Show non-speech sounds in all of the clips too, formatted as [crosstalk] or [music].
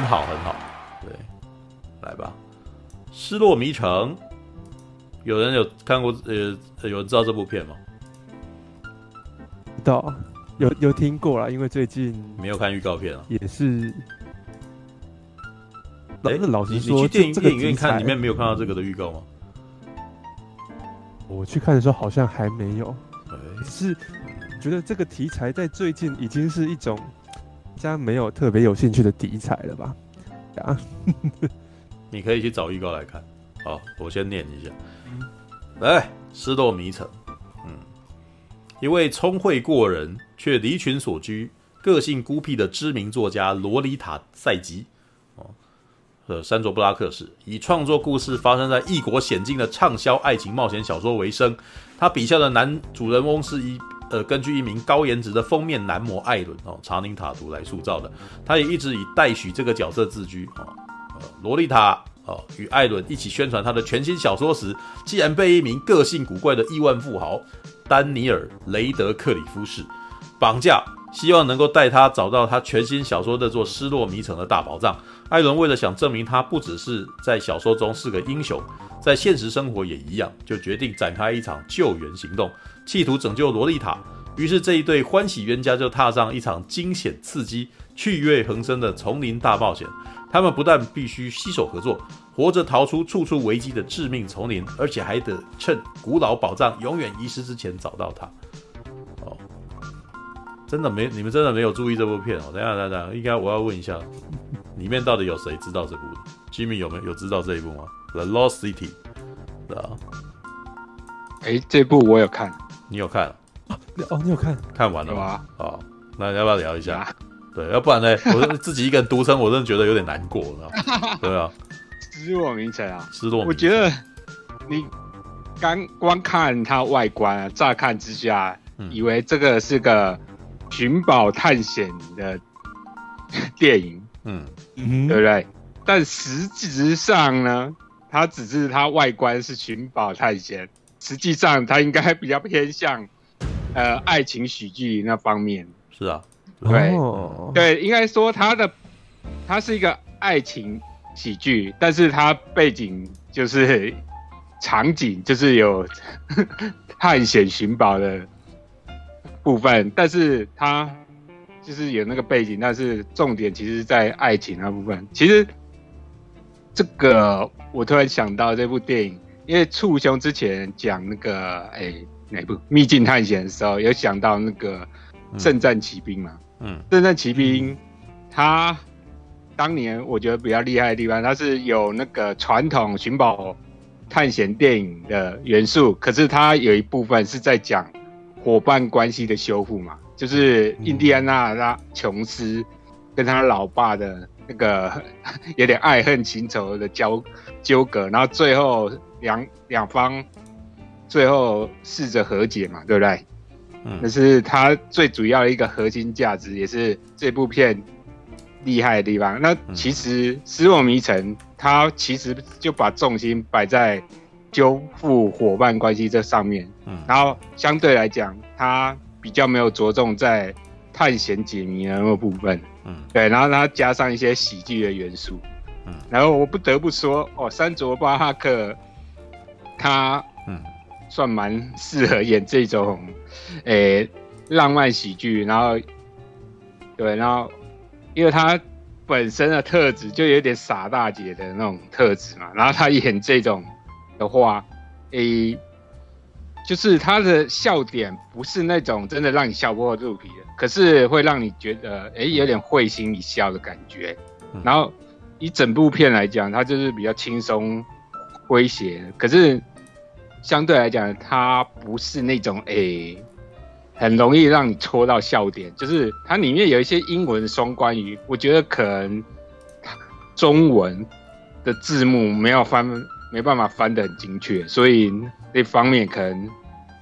很好很好，对，来吧，《失落迷城》，有人有看过呃，有人知道这部片吗？知道，有有听过啦，因为最近没有看预告片啊，也是。哎，老实说，你去电影电影院看，里面没有看到这个的预告吗？我去看的时候好像还没有，只是觉得这个题材在最近已经是一种，大家没有特别有兴趣的题材了吧？啊，[laughs] 你可以去找预告来看。好，我先念一下。来，《失落迷城》。嗯，一位聪慧过人却离群所居、个性孤僻的知名作家罗里塔·赛吉。呃山卓布拉克史以创作故事发生在异国险境的畅销爱情冒险小说为生。他笔下的男主人翁是一呃，根据一名高颜值的封面男模艾伦哦，查宁塔图来塑造的。他也一直以黛许这个角色自居哦。呃，萝莉塔哦，与艾伦一起宣传他的全新小说时，竟然被一名个性古怪的亿万富豪丹尼尔雷德克里夫士绑架。希望能够带他找到他全新小说的做失落迷城的大宝藏。艾伦为了想证明他不只是在小说中是个英雄，在现实生活也一样，就决定展开一场救援行动，企图拯救萝莉塔。于是这一对欢喜冤家就踏上一场惊险刺激、趣味横生的丛林大冒险。他们不但必须携手合作，活着逃出处处危机的致命丛林，而且还得趁古老宝藏永远遗失之前找到它。真的没，你们真的没有注意这部片哦。等下，等下，应该我要问一下，里面到底有谁知道这部？Jimmy 有没有有知道这一部吗？The Lost City，对啊。哎，这部我有看，你有看？哦，你有看？看完了吗？好，那要不要聊一下？对，要不然呢？[laughs] 我自己一个人独撑，我真的觉得有点难过，[laughs] 对啊。失落名城啊，失落。我觉得你刚光看它外观啊，乍看之下，以为这个是个。寻宝探险的 [laughs] 电影，嗯嗯，对不对？但实质上呢，它只是它外观是寻宝探险，实际上它应该比较偏向呃爱情喜剧那方面。是啊，对、哦、对，应该说它的它是一个爱情喜剧，但是它背景就是场景就是有 [laughs] 探险寻宝的。部分，但是他就是有那个背景，但是重点其实在爱情那部分。其实这个我突然想到这部电影，因为簇兄之前讲那个哎、欸、哪部《秘境探险》的时候，有想到那个《圣战骑兵》嘛。嗯，《圣战骑兵》他当年我觉得比较厉害的地方，它是有那个传统寻宝探险电影的元素，可是它有一部分是在讲。伙伴关系的修复嘛，就是印第安纳拉琼斯跟他老爸的那个 [laughs] 有点爱恨情仇的交纠葛，然后最后两两方最后试着和解嘛，对不对？嗯，那是他最主要的一个核心价值，也是这部片厉害的地方。那其实《失落迷城》它其实就把重心摆在。修复伙伴关系这上面，嗯，然后相对来讲，他比较没有着重在探险解谜的那个部分，嗯，对，然后他加上一些喜剧的元素，嗯，然后我不得不说，哦，山卓巴哈克，他，嗯，算蛮适合演这种，诶、欸，浪漫喜剧，然后，对，然后，因为他本身的特质就有点傻大姐的那种特质嘛，然后他演这种。的话，诶、欸，就是他的笑点不是那种真的让你笑破肚皮的，可是会让你觉得诶、欸、有点会心一笑的感觉。然后以整部片来讲，它就是比较轻松诙谐，可是相对来讲，它不是那种诶、欸、很容易让你戳到笑点。就是它里面有一些英文双关语，我觉得可能中文的字幕没有翻。没办法翻得很精确，所以那方面可能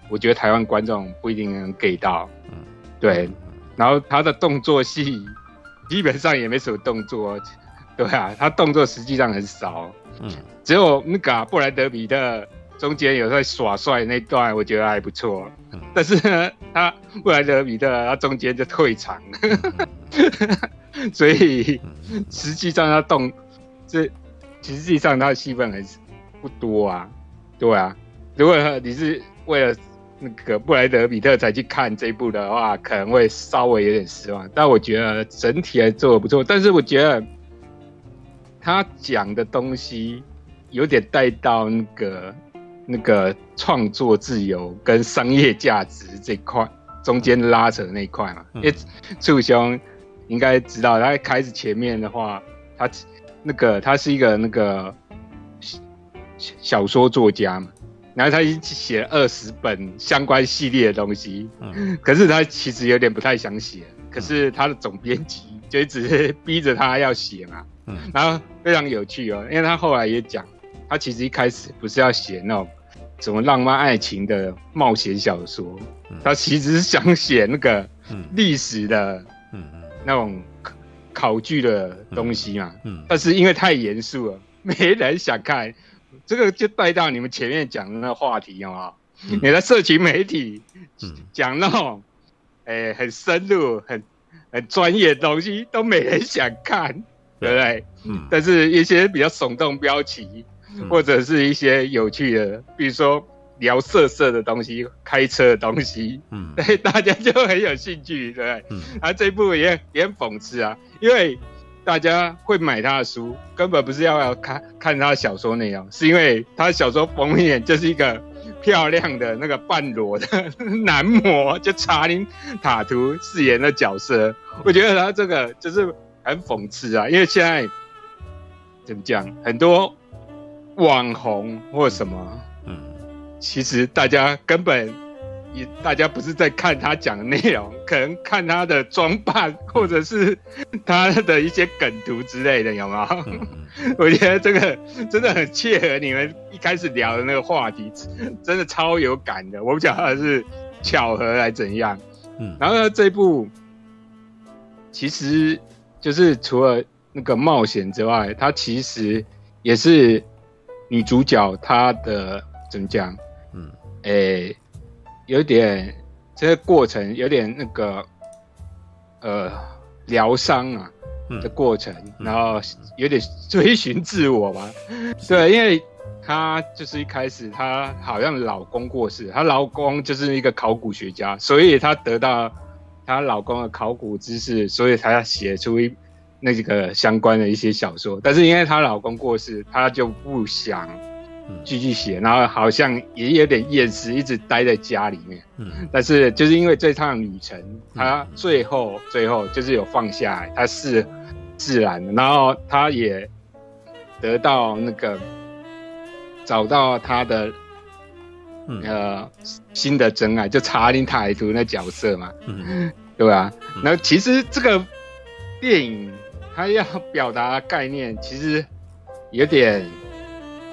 我觉得台湾观众不一定能 get 到。嗯，对。然后他的动作戏基本上也没什么动作，对啊，他动作实际上很少。嗯，只有那个布莱德彼特中间有在耍帅那段，我觉得还不错。但是呢，他布莱德彼特他中间就退场了。[laughs] 所以实际上他动这实际上他的戏份还是不多啊，对啊。如果你是为了那个布莱德比特才去看这一部的话，可能会稍微有点失望。但我觉得整体还做的不错，但是我觉得他讲的东西有点带到那个那个创作自由跟商业价值这块中间拉扯那一块嘛。因为楚兄应该知道，他开始前面的话，他那个他是一个那个小说作家嘛。然后他已经写了二十本相关系列的东西，嗯，可是他其实有点不太想写，可是他的总编辑就一直逼着他要写嘛，嗯，然后非常有趣哦，因为他后来也讲，他其实一开始不是要写那种什么浪漫爱情的冒险小说，他其实是想写那个历史的，嗯嗯，那种考据的东西嘛，嗯，但是因为太严肃了，没人想看。这个就带到你们前面讲的那个话题，啊？嗯、你的社群媒体讲那种，哎、欸，很深入、很很专业的东西，都没人想看，对，对不对？嗯。但是一些比较耸动标题，嗯、或者是一些有趣的，比如说聊色色的东西、开车的东西，嗯，对，[laughs] 大家就很有兴趣，对不对？嗯。啊，这一部也也很讽刺啊，因为。大家会买他的书，根本不是要要看看他的小说内容，是因为他的小说封面就是一个漂亮的那个半裸的男模，就查林塔图饰演的角色。我觉得他这个就是很讽刺啊，因为现在怎么讲，很多网红或什么，嗯，其实大家根本。也大家不是在看他讲的内容，可能看他的装扮，或者是他的一些梗图之类的，有没有？嗯嗯、我觉得这个真的很切合你们一开始聊的那个话题，真的超有感的。我不晓得是巧合还是怎样。嗯，然后呢，这部其实就是除了那个冒险之外，它其实也是女主角她的怎么讲？嗯，诶、欸。有点这个过程有点那个呃疗伤啊的过程，嗯、然后有点追寻自我吧。嗯、对，因为她就是一开始她好像老公过世，她老公就是一个考古学家，所以她得到她老公的考古知识，所以才要写出一那个相关的一些小说。但是因为她老公过世，她就不想。继续写，然后好像也有点厌世，一直待在家里面。嗯，但是就是因为这趟旅程，他最后最后就是有放下来，他是自然的，然后他也得到那个找到他的呃新的真爱，就查林塔图那角色嘛，嗯，[laughs] 对吧？那其实这个电影它要表达的概念，其实有点。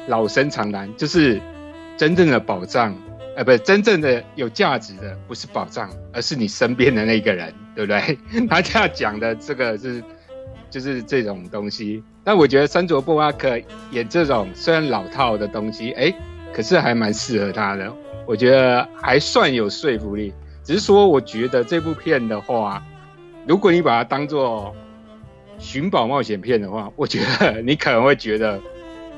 老生常谈，就是真正的宝藏，呃，不是真正的有价值的，不是宝藏，而是你身边的那个人，[laughs] 对不对？[laughs] 他这样讲的这个是，就是这种东西。但我觉得山卓布拉克演这种虽然老套的东西，哎，可是还蛮适合他的。我觉得还算有说服力。只是说，我觉得这部片的话，如果你把它当做寻宝冒险片的话，我觉得你可能会觉得。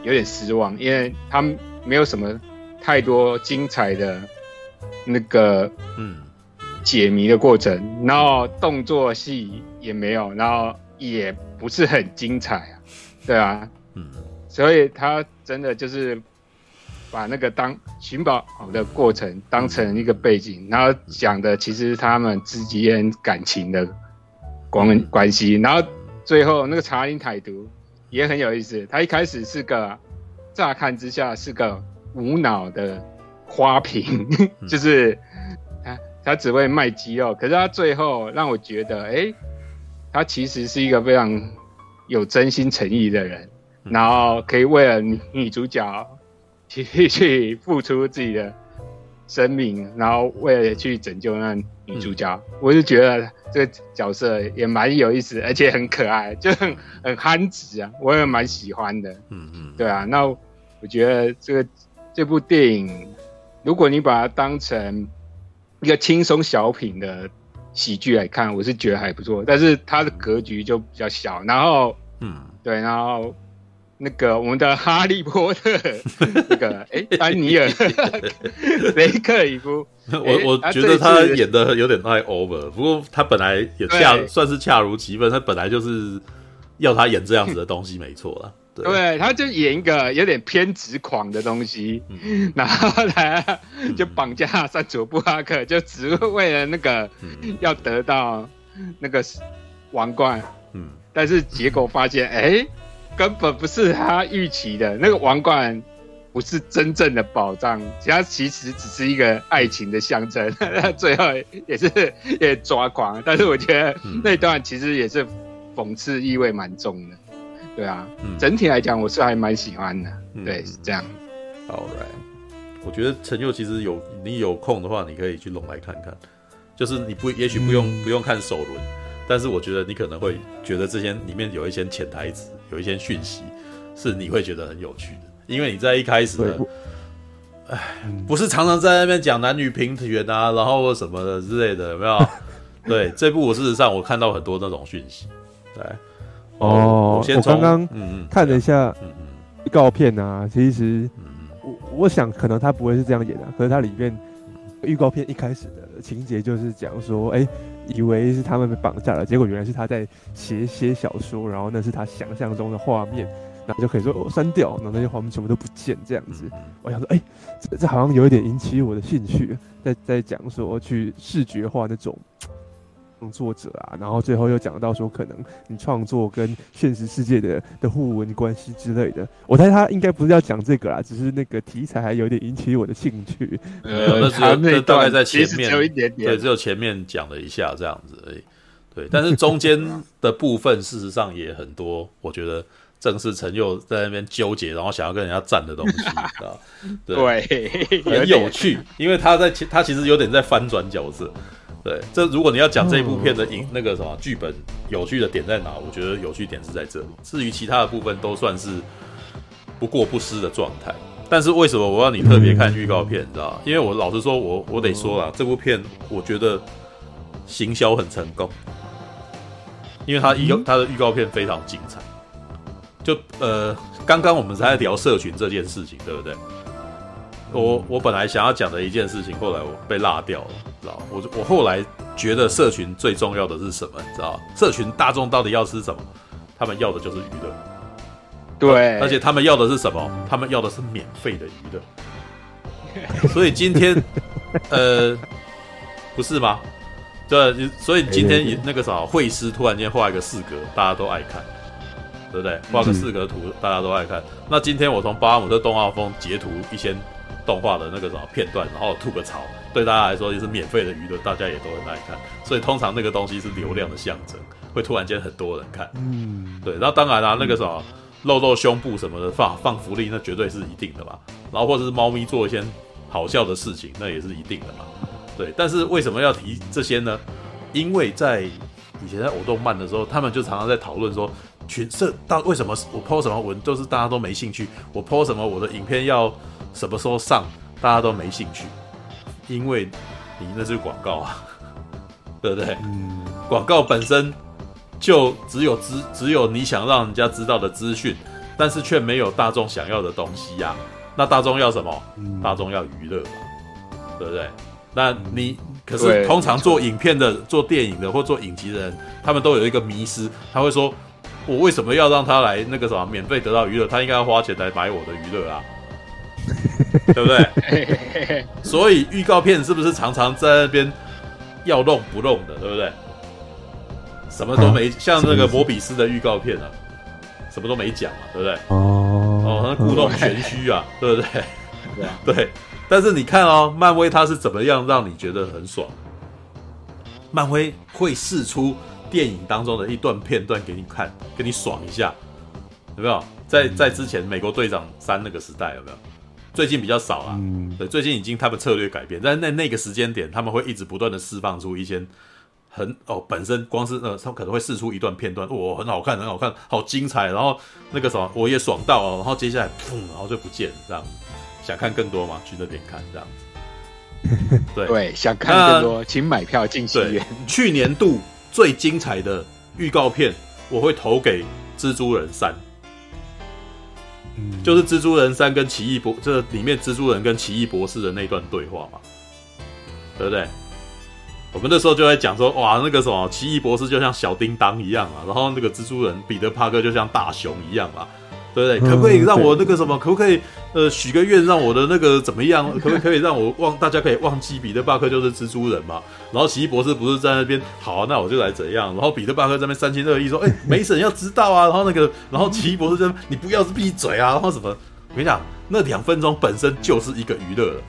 有点失望，因为他没有什么太多精彩的那个嗯。解谜的过程，然后动作戏也没有，然后也不是很精彩啊，对啊，嗯，所以他真的就是把那个当寻宝的过程当成一个背景，然后讲的其实他们之间感情的关关系，然后最后那个查林台独。也很有意思，他一开始是个，乍看之下是个无脑的花瓶，嗯、就是他他只会卖鸡肉，可是他最后让我觉得，哎、欸，他其实是一个非常有真心诚意的人，嗯、然后可以为了女女主角去去付出自己的生命，然后为了去拯救那女主角，嗯、我就觉得。这个角色也蛮有意思，而且很可爱，就很很憨直啊，我也蛮喜欢的。嗯嗯，对啊，那我觉得这个这部电影，如果你把它当成一个轻松小品的喜剧来看，我是觉得还不错，但是它的格局就比较小。然后，嗯，对，然后那个我们的哈利波特，那个哎，丹尼尔 [laughs] 雷克里夫，我我觉得他演的有点太 over，不过他本来也恰算是恰如其分，他本来就是要他演这样子的东西，没错啦。对，他就演一个有点偏执狂的东西，嗯、[laughs] 然后来 [laughs] 就绑架山卓布拉克，就只为了那个要得到那个王冠。嗯，但是结果发现，哎，根本不是他预期的那个王冠，不是真正的宝藏，它其实只是一个爱情的象征。[laughs] 最后也是 [laughs] 也抓狂，但是我觉得那段其实也是讽刺意味蛮重的。对啊，嗯、整体来讲我是还蛮喜欢的。嗯、对，是这样。好嘞，我觉得陈佑其实有你有空的话，你可以去龙来看看。就是你不也许不用、嗯、不用看首轮，但是我觉得你可能会觉得这些里面有一些潜台词，有一些讯息是你会觉得很有趣的。因为你在一开始的，哎，不是常常在那边讲男女平权啊，然后什么的之类的，有没有？[laughs] 对，这部我事实上我看到很多那种讯息，对。哦，我刚刚看了一下预告片啊，其实我我想可能他不会是这样演的，可是他里面预告片一开始的情节就是讲说，哎，以为是他们被绑架了，结果原来是他在写写小说，然后那是他想象中的画面，然后就可以说哦删掉，然后那些画面全部都不见这样子。我想说，哎，这这好像有一点引起我的兴趣，在在讲说去视觉化那种。创作者啊，然后最后又讲到说，可能你创作跟现实世界的的互文关系之类的。我猜他应该不是要讲这个啦，只是那个题材还有点引起我的兴趣。[laughs] 呃，那是那大概在前面，有一点点，对，只有前面讲了一下这样子而已。对，但是中间的部分事实上也很多，我觉得正是陈佑在那边纠结，然后想要跟人家战的东西，[laughs] 啊，对，[laughs] 很有趣，因为他在他其实有点在翻转角色。对，这如果你要讲这一部片的影、哦、那个什么剧本有趣的点在哪？我觉得有趣点是在这里。至于其他的部分都算是不过不失的状态。但是为什么我要你特别看预告片？嗯、你知道吗？因为我老实说，我我得说了，哦、这部片我觉得行销很成功，因为它预告它的预告片非常精彩。就呃，刚刚我们才在聊社群这件事情，对不对？我我本来想要讲的一件事情，后来我被落掉了，知道？我我后来觉得社群最重要的是什么？你知道？社群大众到底要吃什么？他们要的就是娱乐，对，而且他们要的是什么？他们要的是免费的娱乐。[laughs] 所以今天，[laughs] 呃，不是吗？对，所以今天那个啥，会师突然间画一个四格，大家都爱看，对不对？画个四格图，大家都爱看。那今天我从巴姆特动画风截图一些。动画的那个什么片段，然后吐个槽，对大家来说就是免费的娱乐，大家也都很爱看。所以通常那个东西是流量的象征，会突然间很多人看。嗯，对。那当然啦、啊，那个什么露露胸部什么的放放福利，那绝对是一定的嘛。然后或者是猫咪做一些好笑的事情，那也是一定的嘛。对。但是为什么要提这些呢？因为在以前在偶动漫的时候，他们就常常在讨论说，群社到为什么我 po 什么文都是大家都没兴趣，我 po 什么我的影片要。什么时候上，大家都没兴趣，因为你那是广告啊，[laughs] 对不对？嗯，广告本身就只有资，只有你想让人家知道的资讯，但是却没有大众想要的东西呀、啊。那大众要什么？嗯、大众要娱乐嘛，对不对？那你可是通常做影片的、做电影的或做影集的人，他们都有一个迷失，他会说：我为什么要让他来那个什么免费得到娱乐？他应该要花钱来买我的娱乐啊。对不对？[laughs] 所以预告片是不是常常在那边要弄不弄的，对不对？什么都没，像那个摩比斯的预告片啊，什么都没讲啊，对不对？哦哦，那故弄玄虚啊，对不对？[laughs] 对。但是你看哦，漫威它是怎么样让你觉得很爽？漫威会试出电影当中的一段片段给你看，给你爽一下，有没有？在在之前美国队长三那个时代有没有？最近比较少啊，嗯，对，最近已经他们策略改变，但是在那个时间点，他们会一直不断的释放出一些很哦，本身光是呃，他们可能会试出一段片段，哇、哦，很好看，很好看，好精彩，然后那个什么我也爽到，然后接下来砰，然后就不见了，这样，想看更多嘛，去那边看这样。子，[laughs] 对。对，想看更多，请买票进戏院。去年度最精彩的预告片，我会投给《蜘蛛人三》。就是蜘蛛人三跟奇异博，这里面蜘蛛人跟奇异博士的那段对话嘛，对不对？我们那时候就在讲说，哇，那个什么奇异博士就像小叮当一样啊，然后那个蜘蛛人彼得帕克就像大熊一样啊。对不对？可不可以让我那个什么？可不可以呃许个愿，让我的那个怎么样？可不可以让我忘？大家可以忘记彼得·巴克就是蜘蛛人嘛？然后奇异博士不是在那边好啊？那我就来怎样？然后彼得·巴克在那边三心二意说：“哎，梅婶要知道啊！”然后那个，然后奇异博士就你不要是闭嘴啊！然后什么？我跟你讲，那两分钟本身就是一个娱乐了，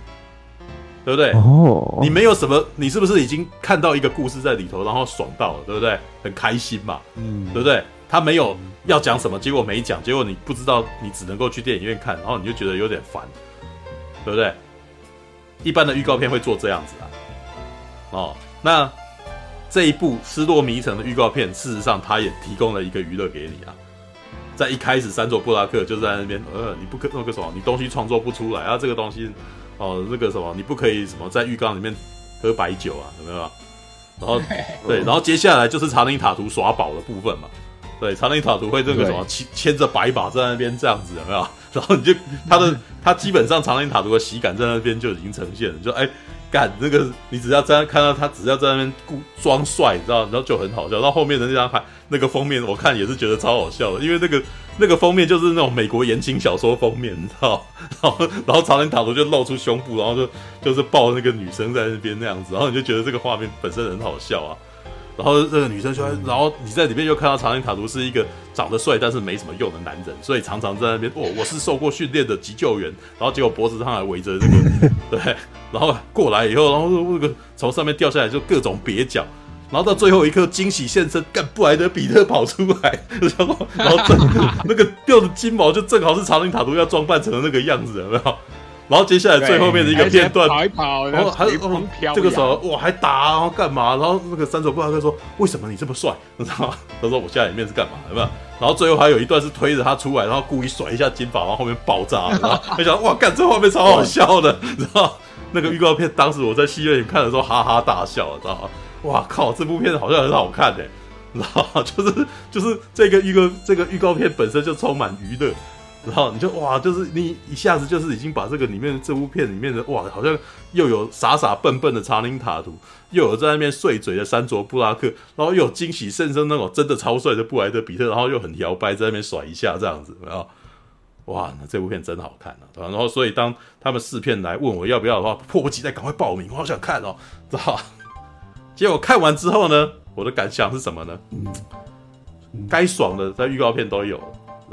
对不对？哦，你没有什么，你是不是已经看到一个故事在里头，然后爽到了，对不对？很开心嘛，嗯，对不对？他没有。要讲什么，结果没讲，结果你不知道，你只能够去电影院看，然后你就觉得有点烦，对不对？一般的预告片会做这样子啊。哦，那这一部《失落迷城》的预告片，事实上它也提供了一个娱乐给你啊。在一开始，山卓布拉克就在那边，呃，你不可那个什么，你东西创作不出来啊，这个东西，哦，那个什么，你不可以什么在浴缸里面喝白酒啊，有没有？然后对，然后接下来就是查宁塔图耍宝的部分嘛。对，查宁塔图会这个什么牵牵着白马在那边这样子有没有？[laughs] 然后你就他的他基本上查宁塔图的喜感在那边就已经呈现了，就哎干那个你只要在看到他只要在那边故装帅，你知道，然后就很好笑。到后后面的那张牌那个封面我看也是觉得超好笑的，因为那个那个封面就是那种美国言情小说封面，你知道？然后然后查宁塔图就露出胸部，然后就就是抱那个女生在那边那样子，然后你就觉得这个画面本身很好笑啊。然后这个女生说，然后你在里面又看到查宁塔图是一个长得帅但是没什么用的男人，所以常常在那边哦，我是受过训练的急救员，然后结果脖子上还围着这个，[laughs] 对，然后过来以后，然后那个从上面掉下来就各种蹩脚，然后到最后一刻惊喜现身，干布莱德比特跑出来，然后然后正 [laughs] 那个掉的金毛就正好是查宁塔图要装扮成的那个样子，有没有？然后接下来最后面的一个片段，跑一跑，然后还有哦，这个时候我还打，然后干嘛？然后那个三手布拉克说：“为什么你这么帅？”你知道吗？他说：“我现在里面是干嘛？有没有？”然后最后还有一段是推着他出来，然后故意甩一下金发，然后后面爆炸。然后没想到哇，干这画面超好笑的，你知道？[laughs] 那个预告片当时我在戏院里看的时候哈哈大笑，知道吗？哇靠，这部片好像很好看哎，你知道？就是就是这个预告这个预告片本身就充满娱乐。然后你就哇，就是你一下子就是已经把这个里面这部片里面的哇，好像又有傻傻笨笨的查宁塔图，又有在那边碎嘴的山卓布拉克，然后又有惊喜甚深那种真的超帅的布莱德彼特，然后又很摇摆在那边甩一下这样子，然后哇，那这部片真好看啊！然后所以当他们试片来问我要不要的话，迫不及待赶快报名，我好想看哦，知道？结果看完之后呢，我的感想是什么呢？该爽的在预告片都有。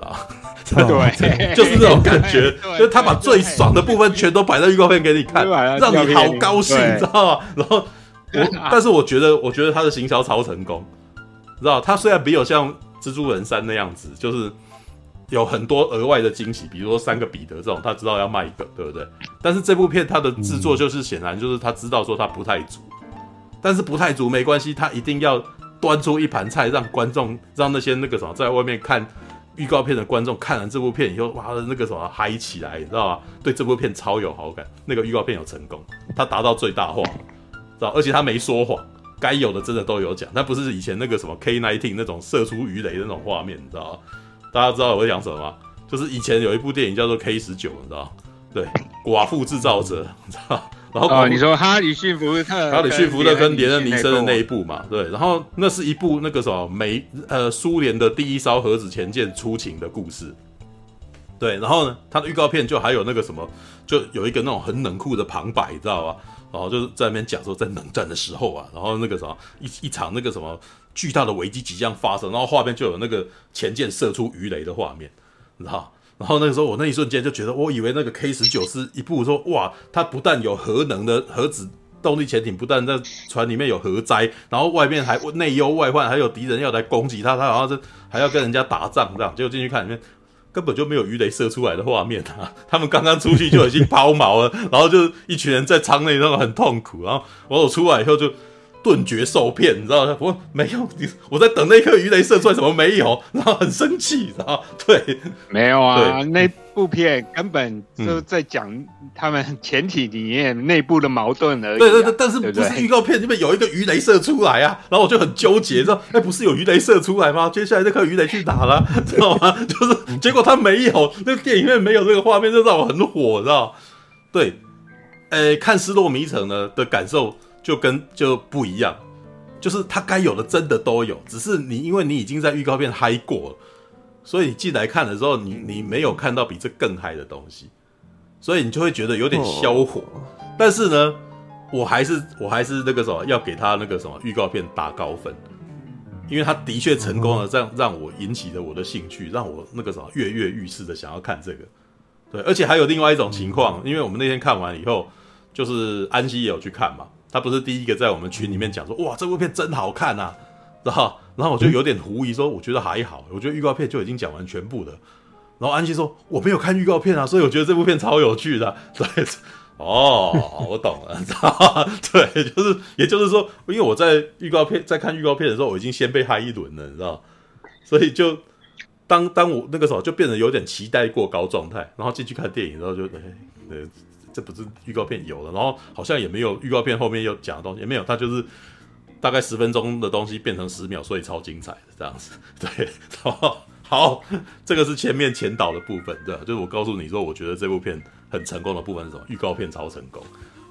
啊，[laughs] 对，就是 [laughs] 那种感觉，就是他把最爽的部分全都摆在预告片给你看，让你好高兴，你知道吗？然后我，[laughs] 但是我觉得，我觉得他的行销超成功，知道？他虽然没有像蜘蛛人三那样子，就是有很多额外的惊喜，比如说三个彼得这种，他知道要卖一个，对不对？但是这部片他的制作就是显然就是他知道说他不太足，但是不太足没关系，他一定要端出一盘菜，让观众让那些那个什么在外面看。预告片的观众看完这部片以后，哇，那个什么嗨起来，你知道吗？对这部片超有好感。那个预告片有成功，他达到最大化，知道？而且他没说谎，该有的真的都有讲。他不是以前那个什么 K-19 那种射出鱼雷的那种画面，你知道吗？大家知道我在讲什么吗？就是以前有一部电影叫做 K 十九，你知道吗？对，寡妇制造者，你知道。然后哦，你说哈里逊福特，哈里逊福特跟连恩尼森的那一部嘛，对，然后那是一部那个什么美呃苏联的第一艘核子潜舰出勤的故事，对，然后呢，它的预告片就还有那个什么，就有一个那种很冷酷的旁白，你知道吧？然后就是在那边讲说，在冷战的时候啊，然后那个什么一一场那个什么巨大的危机即将发生，然后画面就有那个潜舰射出鱼雷的画面，你知道。然后那个时候，我那一瞬间就觉得，我以为那个 K 十九是一部说，哇，它不但有核能的核子动力潜艇，不但在船里面有核灾，然后外面还内忧外患，还有敌人要来攻击它，它好像是还要跟人家打仗这样。结果进去看里面，根本就没有鱼雷射出来的画面啊！他们刚刚出去就已经抛锚了，然后就一群人在舱内那种很痛苦，然后我出来以后就。顿觉受骗，你知道吗？我没有，我在等那颗鱼雷射出来，怎么没有？然后很生气，然后对，没有啊，那部片根本就在讲他们潜艇里面内部的矛盾而已、啊。对对对，但是不是预告片里面有一个鱼雷射出来啊？然后我就很纠结，知道？哎，不是有鱼雷射出来吗？接下来那颗鱼雷去哪了？知道吗？[laughs] 就是结果他没有，那个电影里面没有这个画面，就让我很火，知道？对。呃，看《失落迷城》呢的感受就跟就不一样，就是他该有的真的都有，只是你因为你已经在预告片嗨过了，所以你进来看的时候，你你没有看到比这更嗨的东西，所以你就会觉得有点消火。但是呢，我还是我还是那个什么，要给他那个什么预告片打高分，因为他的确成功了，让让我引起了我的兴趣，让我那个什么跃跃欲试的想要看这个。对，而且还有另外一种情况，因为我们那天看完以后，就是安西也有去看嘛，他不是第一个在我们群里面讲说，哇，这部片真好看啊，然后，然后我就有点狐疑说，我觉得还好，我觉得预告片就已经讲完全部的，然后安西说我没有看预告片啊，所以我觉得这部片超有趣的，[laughs] 对，哦，我懂了，[laughs] 对，就是，也就是说，因为我在预告片在看预告片的时候，我已经先被嗨一轮了，你知道，所以就。当当我那个时候就变得有点期待过高状态，然后进去看电影，然后就哎，这不是预告片有了，然后好像也没有预告片后面又讲的东西，也没有，它就是大概十分钟的东西变成十秒，所以超精彩的这样子。[laughs] 对，好，好，这个是前面前导的部分，对，就是我告诉你说，我觉得这部片很成功的部分是什么？预告片超成功，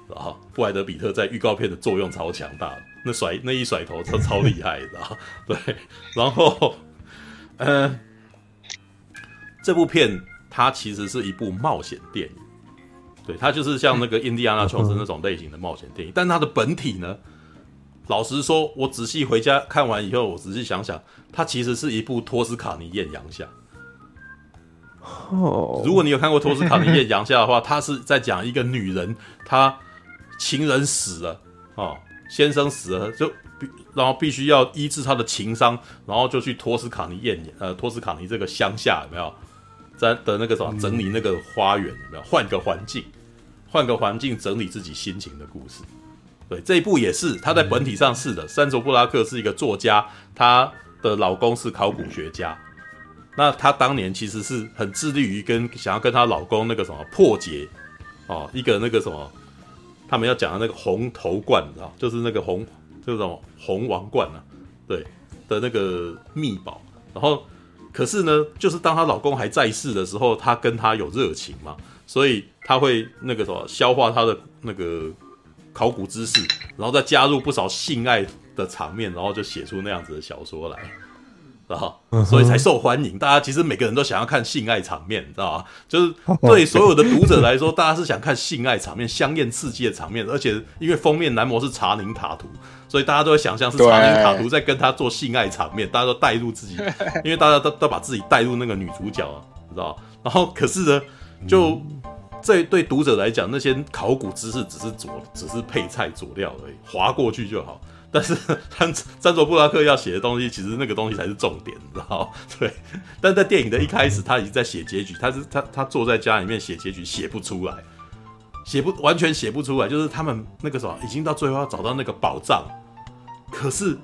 然后布莱德彼特在预告片的作用超强大，那甩那一甩头超超厉害，然 [laughs] 后对，然后嗯。呃这部片它其实是一部冒险电影，对，它就是像那个印第安纳琼斯那种类型的冒险电影，但它的本体呢，老实说，我仔细回家看完以后，我仔细想想，它其实是一部托斯卡尼艳阳下。哦，如果你有看过托斯卡尼艳阳下的话，它是在讲一个女人，她情人死了，哦，先生死了，就必然后必须要医治她的情伤，然后就去托斯卡尼艳呃托斯卡尼这个乡下有没有？在的那个什么整理那个花园有没有？换个环境，换个环境整理自己心情的故事。对，这一部也是，他在本体上是的。山卓布拉克是一个作家，她的老公是考古学家。那她当年其实是很致力于跟想要跟她老公那个什么破解哦，一个那个什么，他们要讲的那个红头冠，你知道，就是那个红，就是什么红王冠啊，对的那个秘宝，然后。可是呢，就是当她老公还在世的时候，她跟他有热情嘛，所以他会那个什么消化他的那个考古知识，然后再加入不少性爱的场面，然后就写出那样子的小说来，然后所以才受欢迎。大家其实每个人都想要看性爱场面，你知道吧？就是对所有的读者来说，大家是想看性爱场面、香艳刺激的场面，而且因为封面男模是查宁塔图。所以大家都会想象是查宁塔图在跟他做性爱场面，大家都带入自己，因为大家都都把自己带入那个女主角，你知道？然后可是呢，就这对读者来讲，那些考古知识只是佐，只是配菜佐料而已，划过去就好。但是 [laughs] 珊珊卓布拉克要写的东西，其实那个东西才是重点，你知道？[laughs] 对。但在电影的一开始，他已经在写结局，他是他他坐在家里面写结局，写不出来。写不完全写不出来，就是他们那个时候已经到最后要找到那个宝藏，可是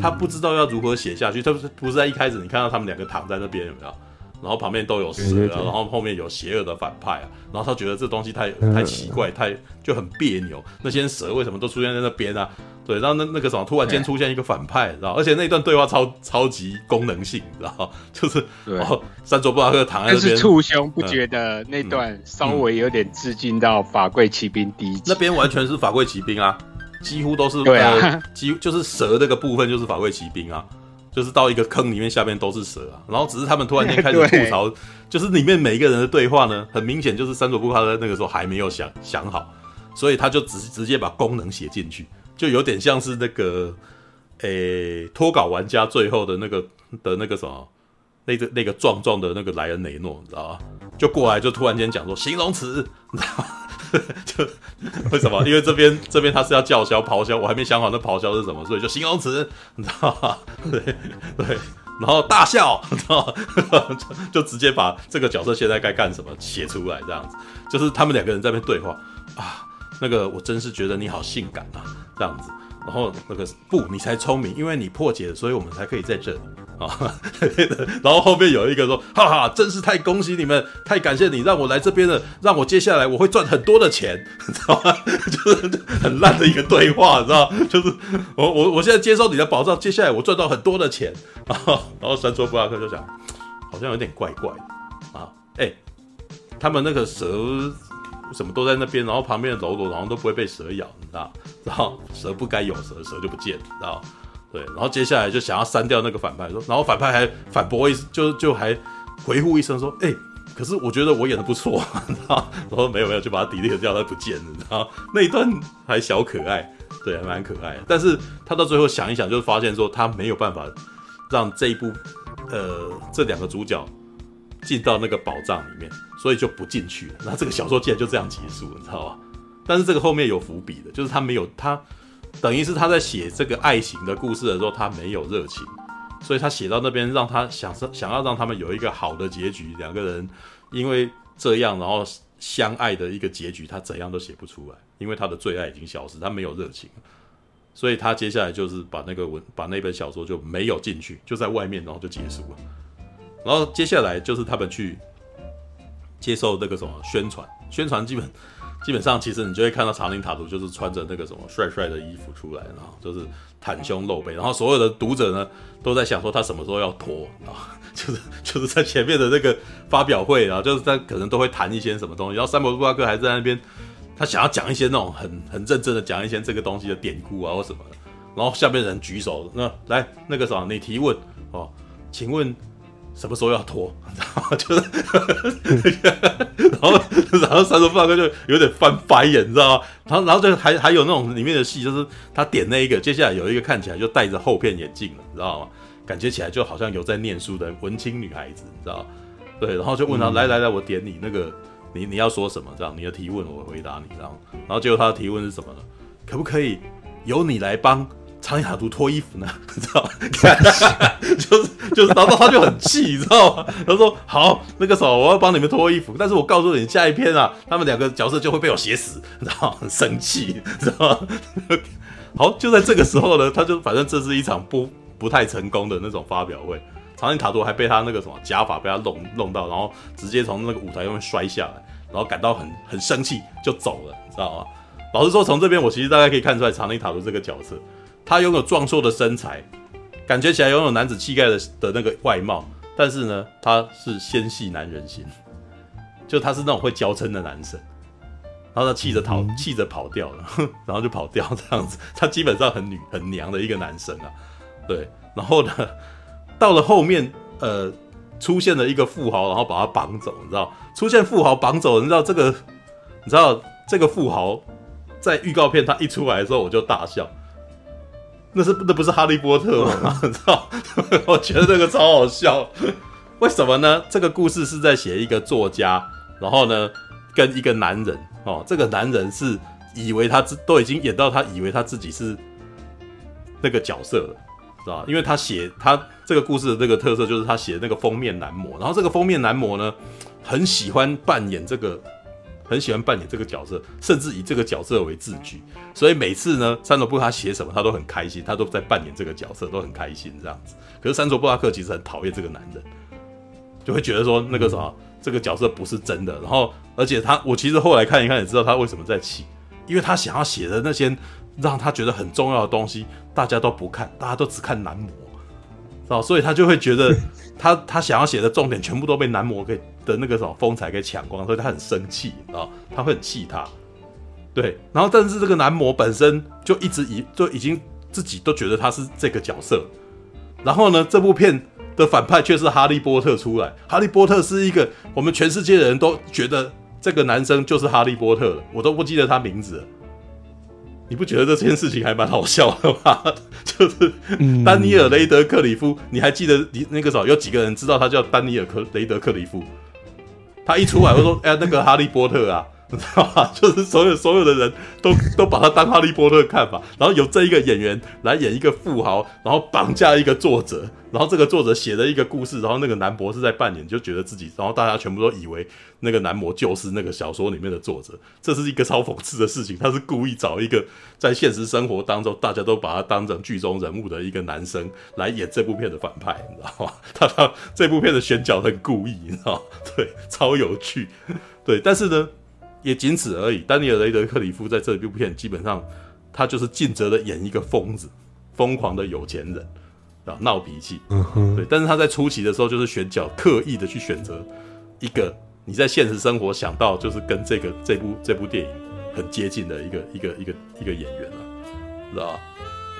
他不知道要如何写下去。他不是不是在一开始你看到他们两个躺在那边有没有？然后旁边都有蛇啊，然后后面有邪恶的反派啊，然后他觉得这东西太太奇怪，太就很别扭。那些蛇为什么都出现在那边啊？对，然后那那个什么突然间出现一个反派，然后而且那段对话超超级功能性，然后 [laughs] 就是然后珊卓布拉克躺在那边，但是簇兄不觉得那段稍微有点致敬到法贵骑兵第一集？那边完全是法贵骑兵啊，几乎都是对啊，几乎就是蛇那个部分就是法贵骑兵啊。就是到一个坑里面，下面都是蛇啊，然后只是他们突然间开始吐槽，[laughs] 就是里面每一个人的对话呢，很明显就是三佐布他在那个时候还没有想想好，所以他就直直接把功能写进去，就有点像是那个诶脱稿玩家最后的那个的那个什么，那个那个壮壮的那个莱恩雷诺，你知道吗？就过来就突然间讲说形容词，你知道吗？[laughs] 就为什么？因为这边这边他是要叫嚣咆哮，我还没想好那咆哮是什么，所以就形容词，你知道吗？对对，然后大笑，[laughs] 你知道吗？就就直接把这个角色现在该干什么写出来，这样子，就是他们两个人在那边对话啊，那个我真是觉得你好性感啊，这样子，然后那个不，你才聪明，因为你破解了，所以我们才可以在这里啊。然后后面有一个说，哈哈，真是太恭喜你们，太感谢你让我来这边了，让我接下来我会赚很多的钱，你知道吗？就是很烂的一个对话，你知道？就是我我我现在接受你的保障，接下来我赚到很多的钱啊。然后山卓布拉克就讲，好像有点怪怪的啊。哎，他们那个蛇。[laughs] 什么都在那边，然后旁边的楼楼，然后都不会被蛇咬，你知道？然后蛇不该有蛇，蛇就不见了，知道？对，然后接下来就想要删掉那个反派，说，然后反派还反驳一，就就还回复一声说，哎、可是我觉得我演的不错，知道？然后没有没有，就把他 delete 掉，他不见了，你知道？那一段还小可爱，对，还蛮可爱的。但是他到最后想一想，就发现说他没有办法让这一部，呃，这两个主角。进到那个宝藏里面，所以就不进去了。那这个小说竟然就这样结束，你知道吧？但是这个后面有伏笔的，就是他没有他，等于是他在写这个爱情的故事的时候，他没有热情，所以他写到那边，让他想想要让他们有一个好的结局，两个人因为这样然后相爱的一个结局，他怎样都写不出来，因为他的最爱已经消失，他没有热情，所以他接下来就是把那个文把那本小说就没有进去，就在外面，然后就结束了。然后接下来就是他们去接受那个什么宣传，宣传基本基本上其实你就会看到长林塔图就是穿着那个什么帅帅的衣服出来，然后就是袒胸露背，然后所有的读者呢都在想说他什么时候要脱啊，[laughs] 就是就是在前面的那个发表会，然后就是他可能都会谈一些什么东西，然后山伯布拉克还在那边，他想要讲一些那种很很认真的讲一些这个东西的典故啊或什么的，然后下面人举手，那来那个什么你提问哦，请问。什么时候要脱？[laughs] [laughs] 然后就是，[laughs] 然后然后山卓布拉克就有点翻白眼，你知道吗？然后然后就还还有那种里面的戏，就是他点那一个，接下来有一个看起来就戴着厚片眼镜了，你知道吗？感觉起来就好像有在念书的文青女孩子，你知道吗？对，然后就问他、嗯、来来来，我点你那个，你你要说什么？这样你的提问我回答你这样。然后结果他的提问是什么呢？可不可以由你来帮？长林塔图脱衣服呢，你 [laughs] 知道？[laughs] 就是就是，然后他就很气，你知道吗？他说：“好，那个时候我要帮你们脱衣服，但是我告诉你，下一篇啊，他们两个角色就会被我写死，然后很生气，知道吗？” [laughs] 好，就在这个时候呢，他就反正这是一场不不太成功的那种发表会，长林塔图还被他那个什么假发被他弄弄到，然后直接从那个舞台上面摔下来，然后感到很很生气就走了，你知道吗？老实说，从这边我其实大概可以看出来长林塔图这个角色。他拥有壮硕的身材，感觉起来拥有男子气概的的那个外貌，但是呢，他是纤细男人型，就他是那种会娇嗔的男生，然后他气着逃，气着跑掉了，[laughs] 然后就跑掉这样子，他基本上很女很娘的一个男生啊，对，然后呢，到了后面，呃，出现了一个富豪，然后把他绑走，你知道，出现富豪绑走，你知道这个，你知道这个富豪在预告片他一出来的时候，我就大笑。那是那不是哈利波特吗？[laughs] 你知道？[laughs] 我觉得这个超好笑。为什么呢？这个故事是在写一个作家，然后呢，跟一个男人哦，这个男人是以为他自都已经演到他以为他自己是那个角色了，知道吧？因为他写他这个故事的这个特色就是他写那个封面男模，然后这个封面男模呢，很喜欢扮演这个。很喜欢扮演这个角色，甚至以这个角色为自居，所以每次呢，三卓布他写什么，他都很开心，他都在扮演这个角色，都很开心这样子。可是三卓布拉克其实很讨厌这个男人，就会觉得说那个什么，这个角色不是真的。然后，而且他，我其实后来看一看也知道他为什么在气，因为他想要写的那些让他觉得很重要的东西，大家都不看，大家都只看男模，知道，所以他就会觉得他他想要写的重点全部都被男模给。的那个什么风采给抢光，所以他很生气啊，他会很气他，对，然后但是这个男模本身就一直以就已经自己都觉得他是这个角色，然后呢，这部片的反派却是哈利波特出来，哈利波特是一个我们全世界的人都觉得这个男生就是哈利波特了，我都不记得他名字了，你不觉得这件事情还蛮好笑的吗？[laughs] 就是丹尼尔雷德克里夫，你还记得你那个时候有几个人知道他叫丹尼尔克雷德克里夫？他一出来，我说：“哎、那个哈利波特啊，[laughs] 你知道吧？就是所有所有的人都都把他当哈利波特看法，然后有这一个演员来演一个富豪，然后绑架一个作者，然后这个作者写了一个故事，然后那个男博士在扮演，就觉得自己，然后大家全部都以为那个男模就是那个小说里面的作者，这是一个超讽刺的事情。他是故意找一个在现实生活当中大家都把他当成剧中人物的一个男生来演这部片的反派，你知道吗？[laughs] 他他这部片的选角很故意，你知道吗？对，超有趣，[laughs] 对，但是呢。也仅此而已。丹尼尔·雷德克里夫在这部片基本上，他就是尽责的演一个疯子，疯狂的有钱人啊，闹脾气。嗯哼。对，但是他在初期的时候，就是选角刻意的去选择一个你在现实生活想到就是跟这个这部这部电影很接近的一个一个一个一个演员了，知道吧？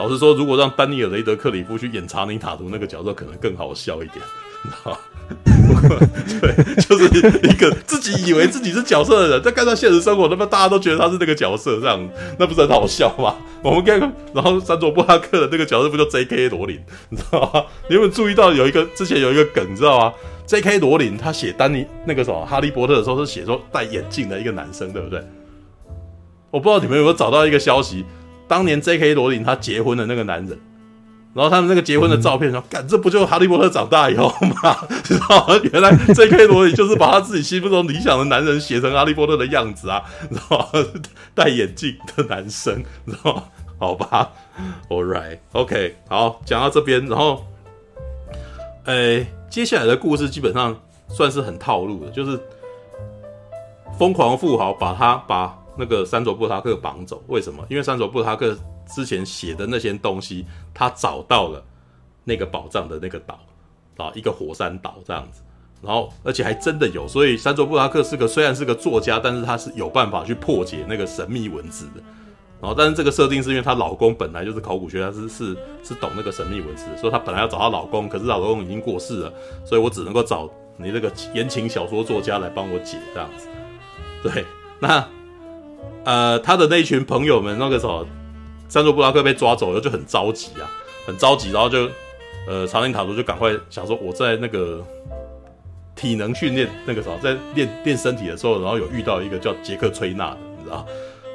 老实说，如果让丹尼尔·雷德克里夫去演查宁塔图那个角色，可能更好笑一点，知道吧？[laughs] 对，就是一个自己以为自己是角色的人，在看到现实生活，那么大家都觉得他是那个角色，这样那不是很好笑吗？[laughs] 我们看，然后山卓布拉克的那个角色不就 J.K. 罗琳，你知道吗？你有没有注意到有一个之前有一个梗，你知道吗？J.K. 罗琳他写丹尼那个什么哈利波特的时候是写说戴眼镜的一个男生，对不对？我不知道你们有没有找到一个消息，当年 J.K. 罗琳他结婚的那个男人。然后他们那个结婚的照片说：“ [laughs] 干、嗯，这不就哈利波特长大以后吗？[laughs] 知道？原来 J.K. 罗琳就是把他自己心目中理想的男人写成哈利波特的样子啊，然后？戴眼镜的男生，知道？好吧，All right，OK，、好，讲到这边，然后，诶，接下来的故事基本上算是很套路的，就是疯狂富豪把他把那个山卓布拉克绑走，为什么？因为山卓布拉克。之前写的那些东西，他找到了那个宝藏的那个岛啊，一个火山岛这样子，然后而且还真的有，所以山卓布拉克是个虽然是个作家，但是他是有办法去破解那个神秘文字的。然后，但是这个设定是因为她老公本来就是考古学家，是是是懂那个神秘文字，所以她本来要找她老公，可是老公已经过世了，所以我只能够找你这个言情小说作家来帮我解这样子。对，那呃，他的那群朋友们那个时候。山卓布拉克被抓走了，就很着急啊，很着急，然后就，呃，查宁塔图就赶快想说，我在那个体能训练那个时候，在练练身体的时候，然后有遇到一个叫杰克崔纳的，你知道？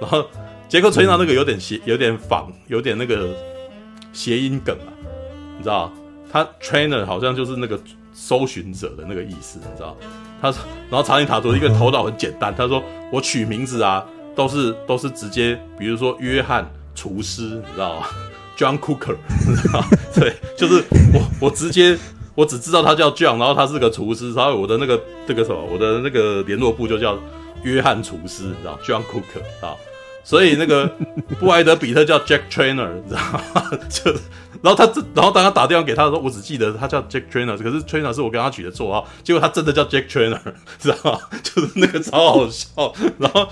然后杰克崔纳那个有点谐，有点仿，有点那个谐音梗啊，你知道？他 trainer 好像就是那个搜寻者的那个意思，你知道？他然后查宁塔图一个头脑很简单，他说我取名字啊，都是都是直接，比如说约翰。厨师，你知道吗？John Cooker，你知道吗？[laughs] 对，就是我，我直接，我只知道他叫 John，然后他是个厨师，然后我的那个这个什么，我的那个联络部就叫约翰厨师，你知道？John Cooker 啊，所以那个布莱德彼特叫 Jack Trainer，你知道吗？[laughs] 就然后他这，然后当他打电话给他的时候，我只记得他叫 Jack Trainer，可是 Trainer 是我跟他取的绰号，结果他真的叫 Jack Trainer，知道吗？[laughs] 就是那个超好笑，然后。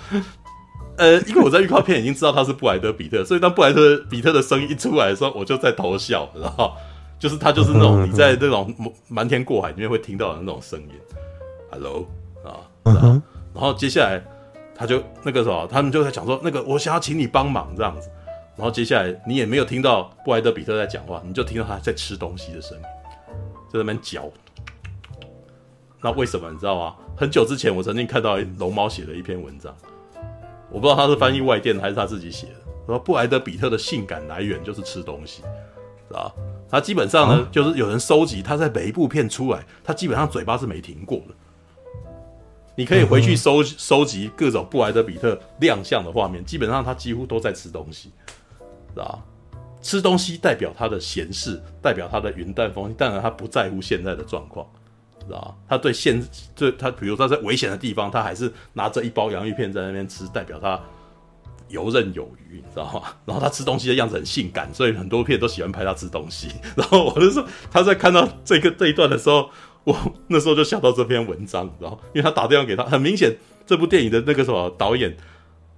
呃，因为我在预告片已经知道他是布莱德比特，所以当布莱德比特的声音一出来的时候，我就在偷笑，然后 [laughs] 就是他就是那种你在那种瞒天过海里面会听到的那种声音，Hello 啊，然后接下来他就那个时候他们就在讲说那个我想要请你帮忙这样子，然后接下来你也没有听到布莱德比特在讲话，你就听到他在吃东西的声音，在那边嚼。那为什么你知道吗？很久之前我曾经看到龙猫写的一篇文章。我不知道他是翻译外电还是他自己写的。说布莱德比特的性感来源就是吃东西，是吧？他基本上呢，就是有人收集他在每一部片出来，他基本上嘴巴是没停过的。你可以回去收收集各种布莱德比特亮相的画面，基本上他几乎都在吃东西，是吧？吃东西代表他的闲适，代表他的云淡风轻，当然他不在乎现在的状况。知道他对现，对他，比如他在危险的地方，他还是拿着一包洋芋片在那边吃，代表他游刃有余，你知道吗？[laughs] 然后他吃东西的样子很性感，所以很多片都喜欢拍他吃东西。然后我就说他在看到这个这一段的时候，我那时候就想到这篇文章，然后因为他打电话给他，很明显这部电影的那个什么导演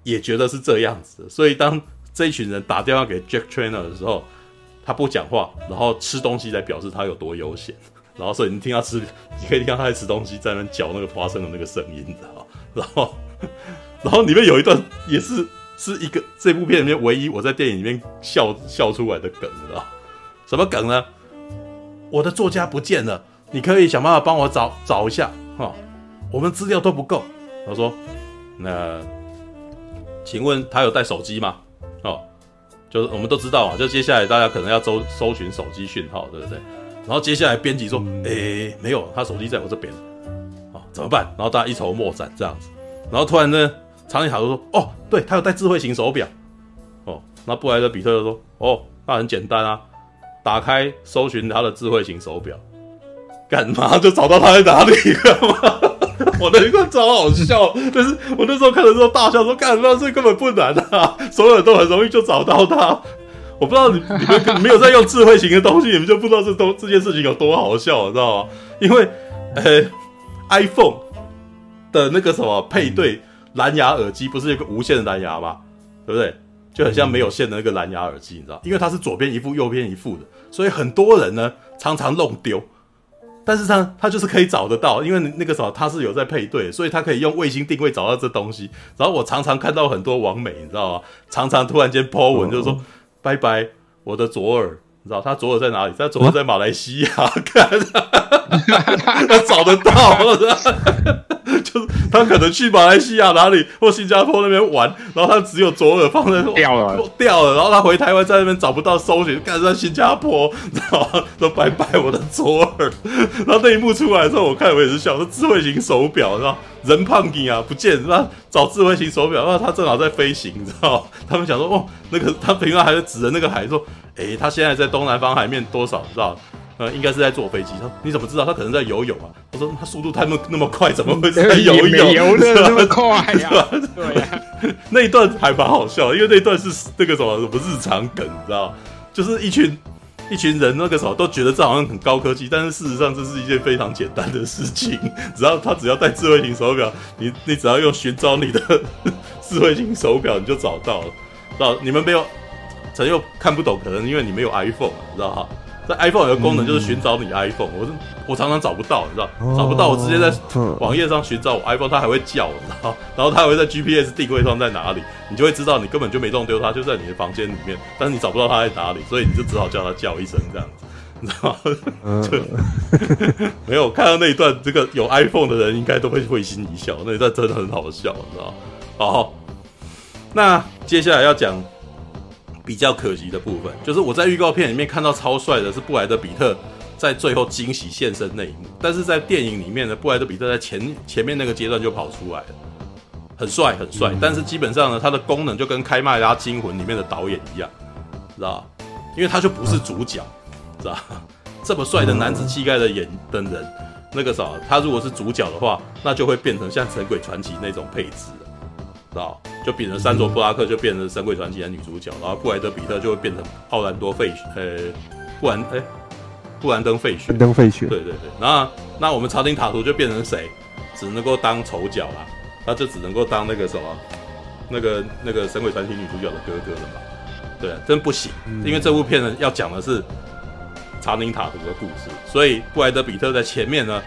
也觉得是这样子的，所以当这一群人打电话给 Jack Trainer 的时候，他不讲话，然后吃东西来表示他有多悠闲。然后，所以你听他吃，你可以听到他在吃东西，在那嚼那个花生的那个声音，知道？[laughs] 然后，然后里面有一段也是是一个这部片里面唯一我在电影里面笑笑出来的梗，知道？什么梗呢？我的作家不见了，你可以想办法帮我找找一下哈。我们资料都不够。他说：“那请问他有带手机吗？哦，就是我们都知道啊，就接下来大家可能要搜搜寻手机讯号，对不对？然后接下来编辑说，哎、欸，没有，他手机在我这边，哦，怎么办？然后大家一筹莫展这样子，然后突然呢，长颈塔图说，哦，对，他有带智慧型手表，哦，那布莱德比特就说，哦，那很简单啊，打开搜寻他的智慧型手表。干嘛就找到他在哪里了吗？[laughs] 我那一段超好笑，但是我那时候看的时候大笑说：“干嘛这根本不难啊，所有人都很容易就找到他。”我不知道你你们没有在用智慧型的东西，你们就不知道这东这件事情有多好笑，你知道吗？因为呃，iPhone 的那个什么配对蓝牙耳机不是有个无线的蓝牙吗？对不对？就很像没有线的那个蓝牙耳机，你知道？因为它是左边一副，右边一副的，所以很多人呢常常弄丢。但是他他就是可以找得到，因为那个时候他是有在配对，所以他可以用卫星定位找到这东西。然后我常常看到很多网美，你知道吗？常常突然间 po 文，就是说拜拜，我的左耳，你知道他左耳在哪里？他左耳在马来西亚，[laughs] 看他找得到。就是他可能去马来西亚哪里或新加坡那边玩，然后他只有左耳放在掉了掉了，然后他回台湾在那边找不到搜寻，干在新加坡，然后说拜拜我的左耳，然后那一幕出来的时候，我看我也是笑，说智慧型手表，然后人胖你啊不见，那找智慧型手表，然后他正好在飞行，你知道？他们想说哦，那个他平常还在指着那个海说，诶、欸，他现在在东南方海面多少，你知道？呃，应该是在坐飞机。他说：“你怎么知道？他可能在游泳啊。”我说：“他速度太那么那么快，怎么会在游泳？游的那么快呀？” [laughs] 对呀，[laughs] 那一段还蛮好笑，因为那一段是那个什么什么日常梗，你知道？就是一群一群人那个时候都觉得这好像很高科技，但是事实上这是一件非常简单的事情。[laughs] 只要他只要带智慧型手表，你你只要用寻找你的智慧型手表，你就找到了。知道？你们没有，陈又看不懂，可能因为你没有 iPhone，你知道哈？在 iPhone 有个功能就是寻找你 iPhone，我是我常常找不到，你知道，找不到，我直接在网页上寻找我 iPhone，它还会叫，你知道，然后它还会在 GPS 定位上在哪里，你就会知道你根本就没弄丢它，就在你的房间里面，但是你找不到它在哪里，所以你就只好叫它叫一声这样子，你知道吗？[laughs] 就没有看到那一段，这个有 iPhone 的人应该都会会心一笑，那一段真的很好笑，你知道吗？好，那接下来要讲。比较可惜的部分，就是我在预告片里面看到超帅的是布莱德比特在最后惊喜现身那一幕，但是在电影里面呢，布莱德比特在前前面那个阶段就跑出来了，很帅很帅，但是基本上呢，他的功能就跟《开麦拉惊魂》里面的导演一样，知道吧？因为他就不是主角，知道吧？这么帅的男子气概的演的人，那个啥，他如果是主角的话，那就会变成像《神鬼传奇》那种配置。知道，就变成山卓布拉克就变成《神鬼传奇》的女主角，然后布莱德比特就会变成奥兰多费雪，呃，布兰哎，布兰登费雪，登费雪，对对对，那那我们查宁塔图就变成谁？只能够当丑角啦，那就只能够当那个什么，那个那个《神鬼传奇》女主角的哥哥了嘛？对啊，真不行，因为这部片呢要讲的是查宁塔图的故事，所以布莱德比特在前面呢，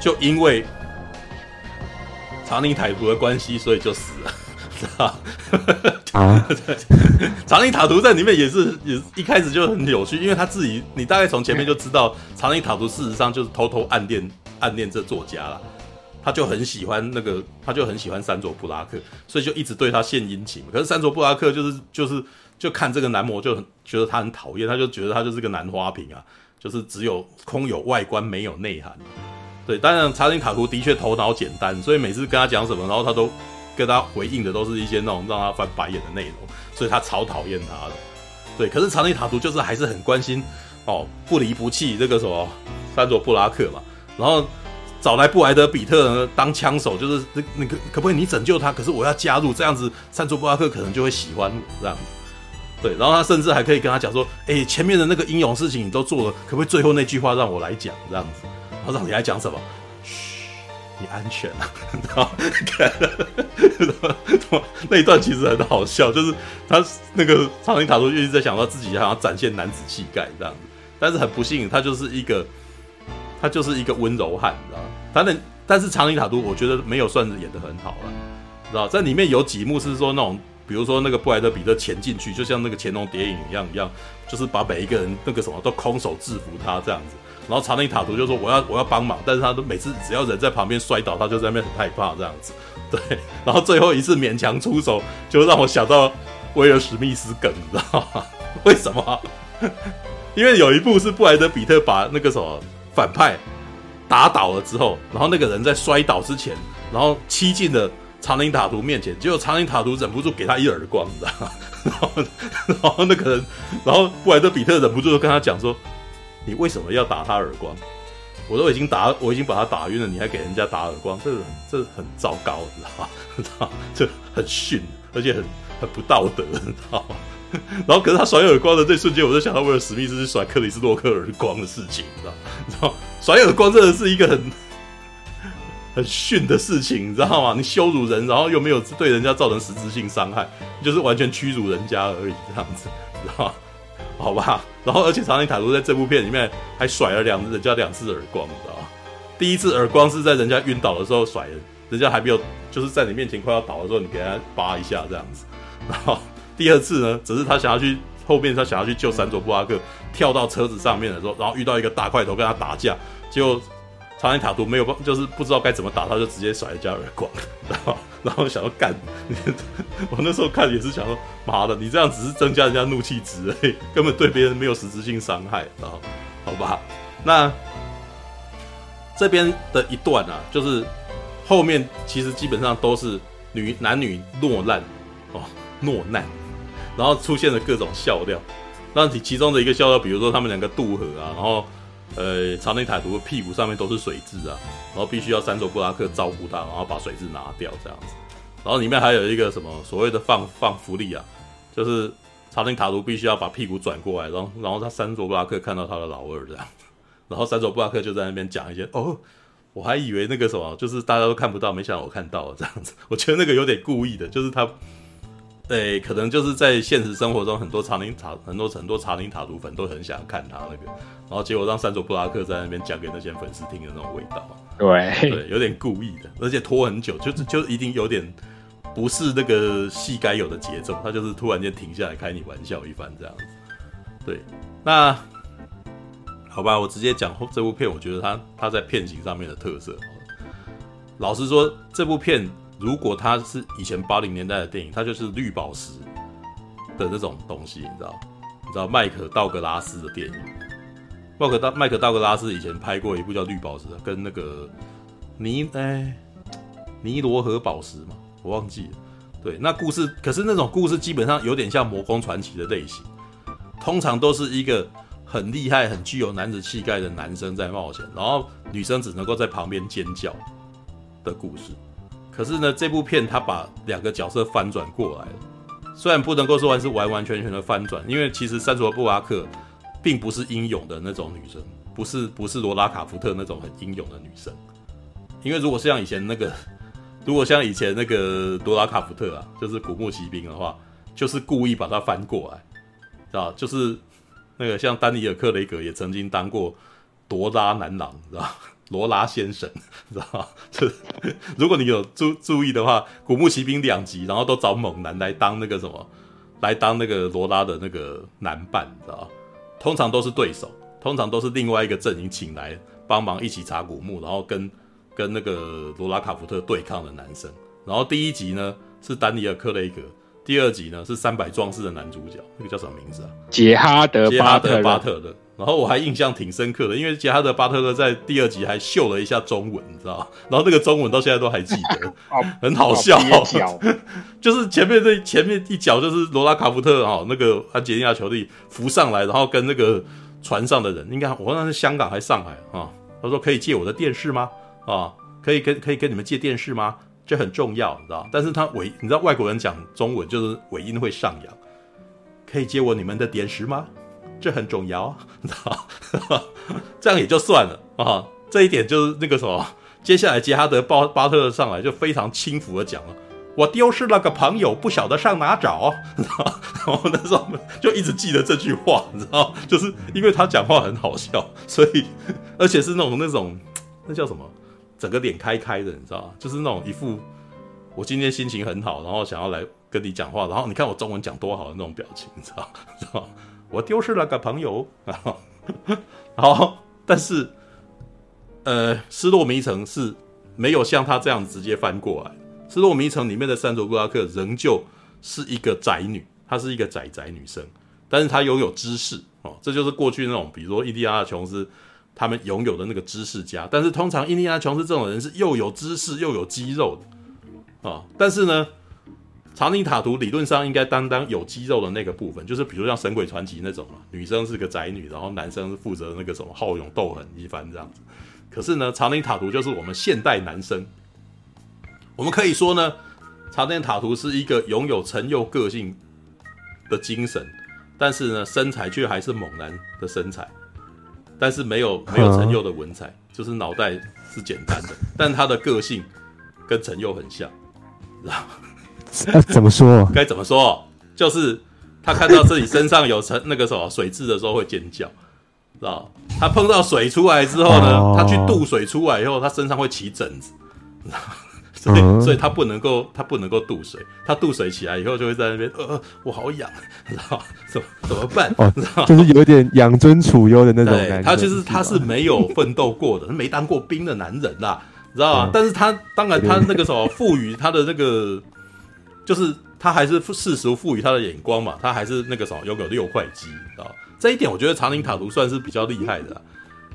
就因为。查宁塔图的关系，所以就死了，知道啊？查宁塔图在里面也是，也一开始就很扭曲，因为他自己，你大概从前面就知道，查宁塔图事实上就是偷偷暗恋暗恋这作家了，他就很喜欢那个，他就很喜欢三卓布拉克，所以就一直对他献殷勤。可是三卓布拉克就是就是就看这个男模就很觉得他很讨厌，他就觉得他就是个男花瓶啊，就是只有空有外观没有内涵。对，当然查理塔图的确头脑简单，所以每次跟他讲什么，然后他都跟他回应的都是一些那种让他翻白眼的内容，所以他超讨厌他的。对，可是查理塔图就是还是很关心哦，不离不弃这个什么珊卓布拉克嘛，然后找来布莱德比特呢当枪手，就是那那个可不可以你拯救他？可是我要加入，这样子珊卓布拉克可能就会喜欢我这样子。对，然后他甚至还可以跟他讲说，哎，前面的那个英勇事情你都做了，可不可以最后那句话让我来讲这样子？我知道你在讲什么，嘘，你安全了。[laughs] [laughs] 然后那一段其实很好笑，就是他那个查宁塔图一直在想到自己想要展现男子气概这样子，但是很不幸，他就是一个他就是一个温柔汉，你知道吗？他的但是查宁塔图我觉得没有算是演的很好了，知道在里面有几幕是说那种比如说那个布莱德彼特潜进去，就像那个潜龙谍影一样一样，就是把每一个人那个什么都空手制服他这样子。然后查宁塔图就说我要我要帮忙，但是他都每次只要人在旁边摔倒，他就在那边很害怕这样子。[laughs] 对，然后最后一次勉强出手，就让我想到威尔史密斯梗，你知道吗？[laughs] 为什么？[laughs] 因为有一部是布莱德彼特把那个什么反派打倒了之后，然后那个人在摔倒之前，然后欺进了查宁塔图面前，结果查宁塔图忍不住给他一耳光，你知道吗？然后然后那个人，然后布莱德彼特忍不住就跟他讲说。你为什么要打他耳光？我都已经打，我已经把他打晕了，你还给人家打耳光，这这很糟糕，你知道吗？[laughs] 知道？这很逊，而且很很不道德，你知道吗？[laughs] 然后，可是他甩耳光的这瞬间，我就想到威尔史密斯是甩克里斯洛克耳光的事情，你知道吗？你知道？甩耳光真的是一个很很逊的事情，你知道吗？你羞辱人，然后又没有对人家造成实质性伤害，就是完全屈辱人家而已，这样子，知道吗？好吧，[laughs] 然后而且查理塔图在这部片里面还甩了两人家两次耳光，你知道吗？第一次耳光是在人家晕倒的时候甩的，人家还没有就是在你面前快要倒的时候，你给他扒一下这样子。然后第二次呢，只是他想要去后面，他想要去救山卓布拉克，跳到车子上面的时候，然后遇到一个大块头跟他打架，结果查宁塔图没有办，就是不知道该怎么打，他就直接甩人家耳光，然后。然后想要干，我那时候看也是想说，妈的，你这样只是增加人家怒气值而已，根本对别人没有实质性伤害，然后好吧？那这边的一段啊，就是后面其实基本上都是女男女落难哦，落难，然后出现了各种笑料。那你其中的一个笑料，比如说他们两个渡河啊，然后呃，查宁塔图的屁股上面都是水渍啊。然后必须要三佐布拉克照顾他，然后把水渍拿掉这样子。然后里面还有一个什么所谓的放放福利啊，就是查宁塔图必须要把屁股转过来，然后然后他三佐布拉克看到他的老二这样子。然后三佐布拉克就在那边讲一些哦，我还以为那个什么就是大家都看不到，没想到我看到了这样子。我觉得那个有点故意的，就是他。对，可能就是在现实生活中，很多查宁塔很多很多查宁塔图粉都很想看他那个，然后结果让山卓布拉克在那边讲给那些粉丝听的那种味道，对对，有点故意的，而且拖很久，就是就一定有点不是那个戏该有的节奏，他就是突然间停下来开你玩笑一番这样子。对，那好吧，我直接讲这部片，我觉得他他在片型上面的特色，老实说，这部片。如果它是以前八零年代的电影，它就是绿宝石的那种东西，你知道？你知道麦克道格拉斯的电影？麦克道麦克道格拉斯以前拍过一部叫《绿宝石》，跟那个尼哎尼罗河宝石嘛，我忘记了。对，那故事可是那种故事基本上有点像《魔宫传奇》的类型，通常都是一个很厉害、很具有男子气概的男生在冒险，然后女生只能够在旁边尖叫的故事。可是呢，这部片他把两个角色翻转过来了，虽然不能够说是完完全全的翻转，因为其实山卓布拉克并不是英勇的那种女生，不是不是罗拉卡福特那种很英勇的女生，因为如果像以前那个，如果像以前那个罗拉卡福特啊，就是古墓奇兵的话，就是故意把她翻过来，知道？就是那个像丹尼尔克雷格也曾经当过多拉男郎，知道？罗拉先生，[laughs] 知道吗？这如果你有注注意的话，《古墓奇兵》两集，然后都找猛男来当那个什么，来当那个罗拉的那个男伴，知道吗？通常都是对手，通常都是另外一个阵营请来帮忙一起查古墓，然后跟跟那个罗拉卡福特对抗的男生。然后第一集呢是丹尼尔·克雷格，第二集呢是三百壮士的男主角，那个叫什么名字啊？杰哈德·杰哈德·巴特勒。然后我还印象挺深刻的，因为杰哈德·巴特勒在第二集还秀了一下中文，你知道吗？然后那个中文到现在都还记得，[laughs] 很好笑。[laughs] 就是前面这前面一脚就是罗拉卡福特哈，那个安洁莉娜·裘莉浮上来，然后跟那个船上的人，应该我忘了是香港还是上海啊？他说可以借我的电视吗？啊，可以跟可以跟你们借电视吗？这很重要，你知道？但是他尾你知道外国人讲中文就是尾音会上扬，可以借我你们的电视吗？这很重要，你知道这样也就算了啊。这一点就是那个什么，接下来杰哈德巴巴特上来就非常轻浮的讲了：“我丢失了个朋友，不晓得上哪找。”知道？然后那时候就一直记得这句话，你知道？就是因为他讲话很好笑，所以而且是那种那种那叫什么，整个脸开开的，你知道？就是那种一副我今天心情很好，然后想要来。跟你讲话，然后你看我中文讲多好的那种表情，你知道？知道？我丢失了个朋友，[laughs] 然后，然后但是，呃，失落迷城是没有像他这样直接翻过来。失落迷城里面的珊卓布拉克仍旧是一个宅女，她是一个宅宅女生，但是她拥有知识哦，这就是过去那种，比如说印第安纳琼斯他们拥有的那个知识家。但是通常印第安纳琼斯这种人是又有知识又有肌肉的啊、但是呢。查宁塔图理论上应该担当有肌肉的那个部分，就是比如像《神鬼传奇》那种啊，女生是个宅女，然后男生是负责那个什么好勇斗狠一番这样子。可是呢，查宁塔图就是我们现代男生，我们可以说呢，查宁塔图是一个拥有陈佑个性的精神，但是呢，身材却还是猛男的身材，但是没有没有陈佑的文采，就是脑袋是简单的，但他的个性跟陈佑很像，然后。啊、怎么说？该怎么说？就是他看到自己身上有成那个什么水渍的时候会尖叫，知道？他碰到水出来之后呢，哦、他去渡水出来以后，他身上会起疹子，所以、嗯、所以他不能够他不能够渡水，他渡水起来以后就会在那边呃，我好痒，知道？怎么怎么办？哦？就是有点养尊处优的那种感觉。他就是他是没有奋斗过的，他没当过兵的男人啦，知道吗？嗯、但是他当然他那个什么赋予他的那个。就是他还是世俗赋予他的眼光嘛，他还是那个什么拥有六块肌啊，这一点我觉得长林塔图算是比较厉害的。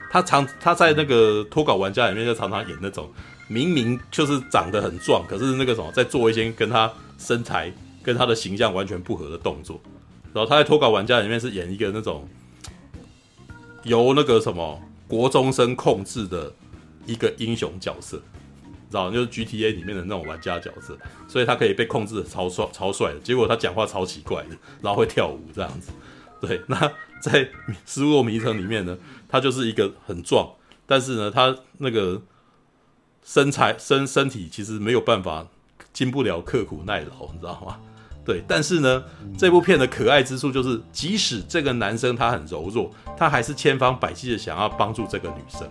他常他在那个脱稿玩家里面就常常演那种明明就是长得很壮，可是那个什么在做一些跟他身材跟他的形象完全不合的动作。然后他在脱稿玩家里面是演一个那种由那个什么国中生控制的一个英雄角色。知道，就是 GTA 里面的那种玩家角色，所以他可以被控制的超帅、超帅的。结果他讲话超奇怪的，然后会跳舞这样子。对，那在失落迷城里面呢，他就是一个很壮，但是呢，他那个身材身身体其实没有办法经不了刻苦耐劳，你知道吗？对，但是呢，这部片的可爱之处就是，即使这个男生他很柔弱，他还是千方百计的想要帮助这个女生。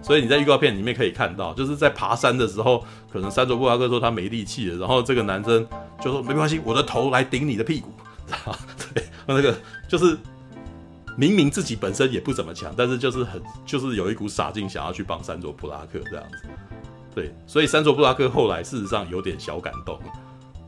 所以你在预告片里面可以看到，就是在爬山的时候，可能三卓布拉克说他没力气了，然后这个男生就说没关系，我的头来顶你的屁股，[laughs] 对，那个就是明明自己本身也不怎么强，但是就是很就是有一股傻劲想要去帮三卓布拉克这样子，对，所以三卓布拉克后来事实上有点小感动，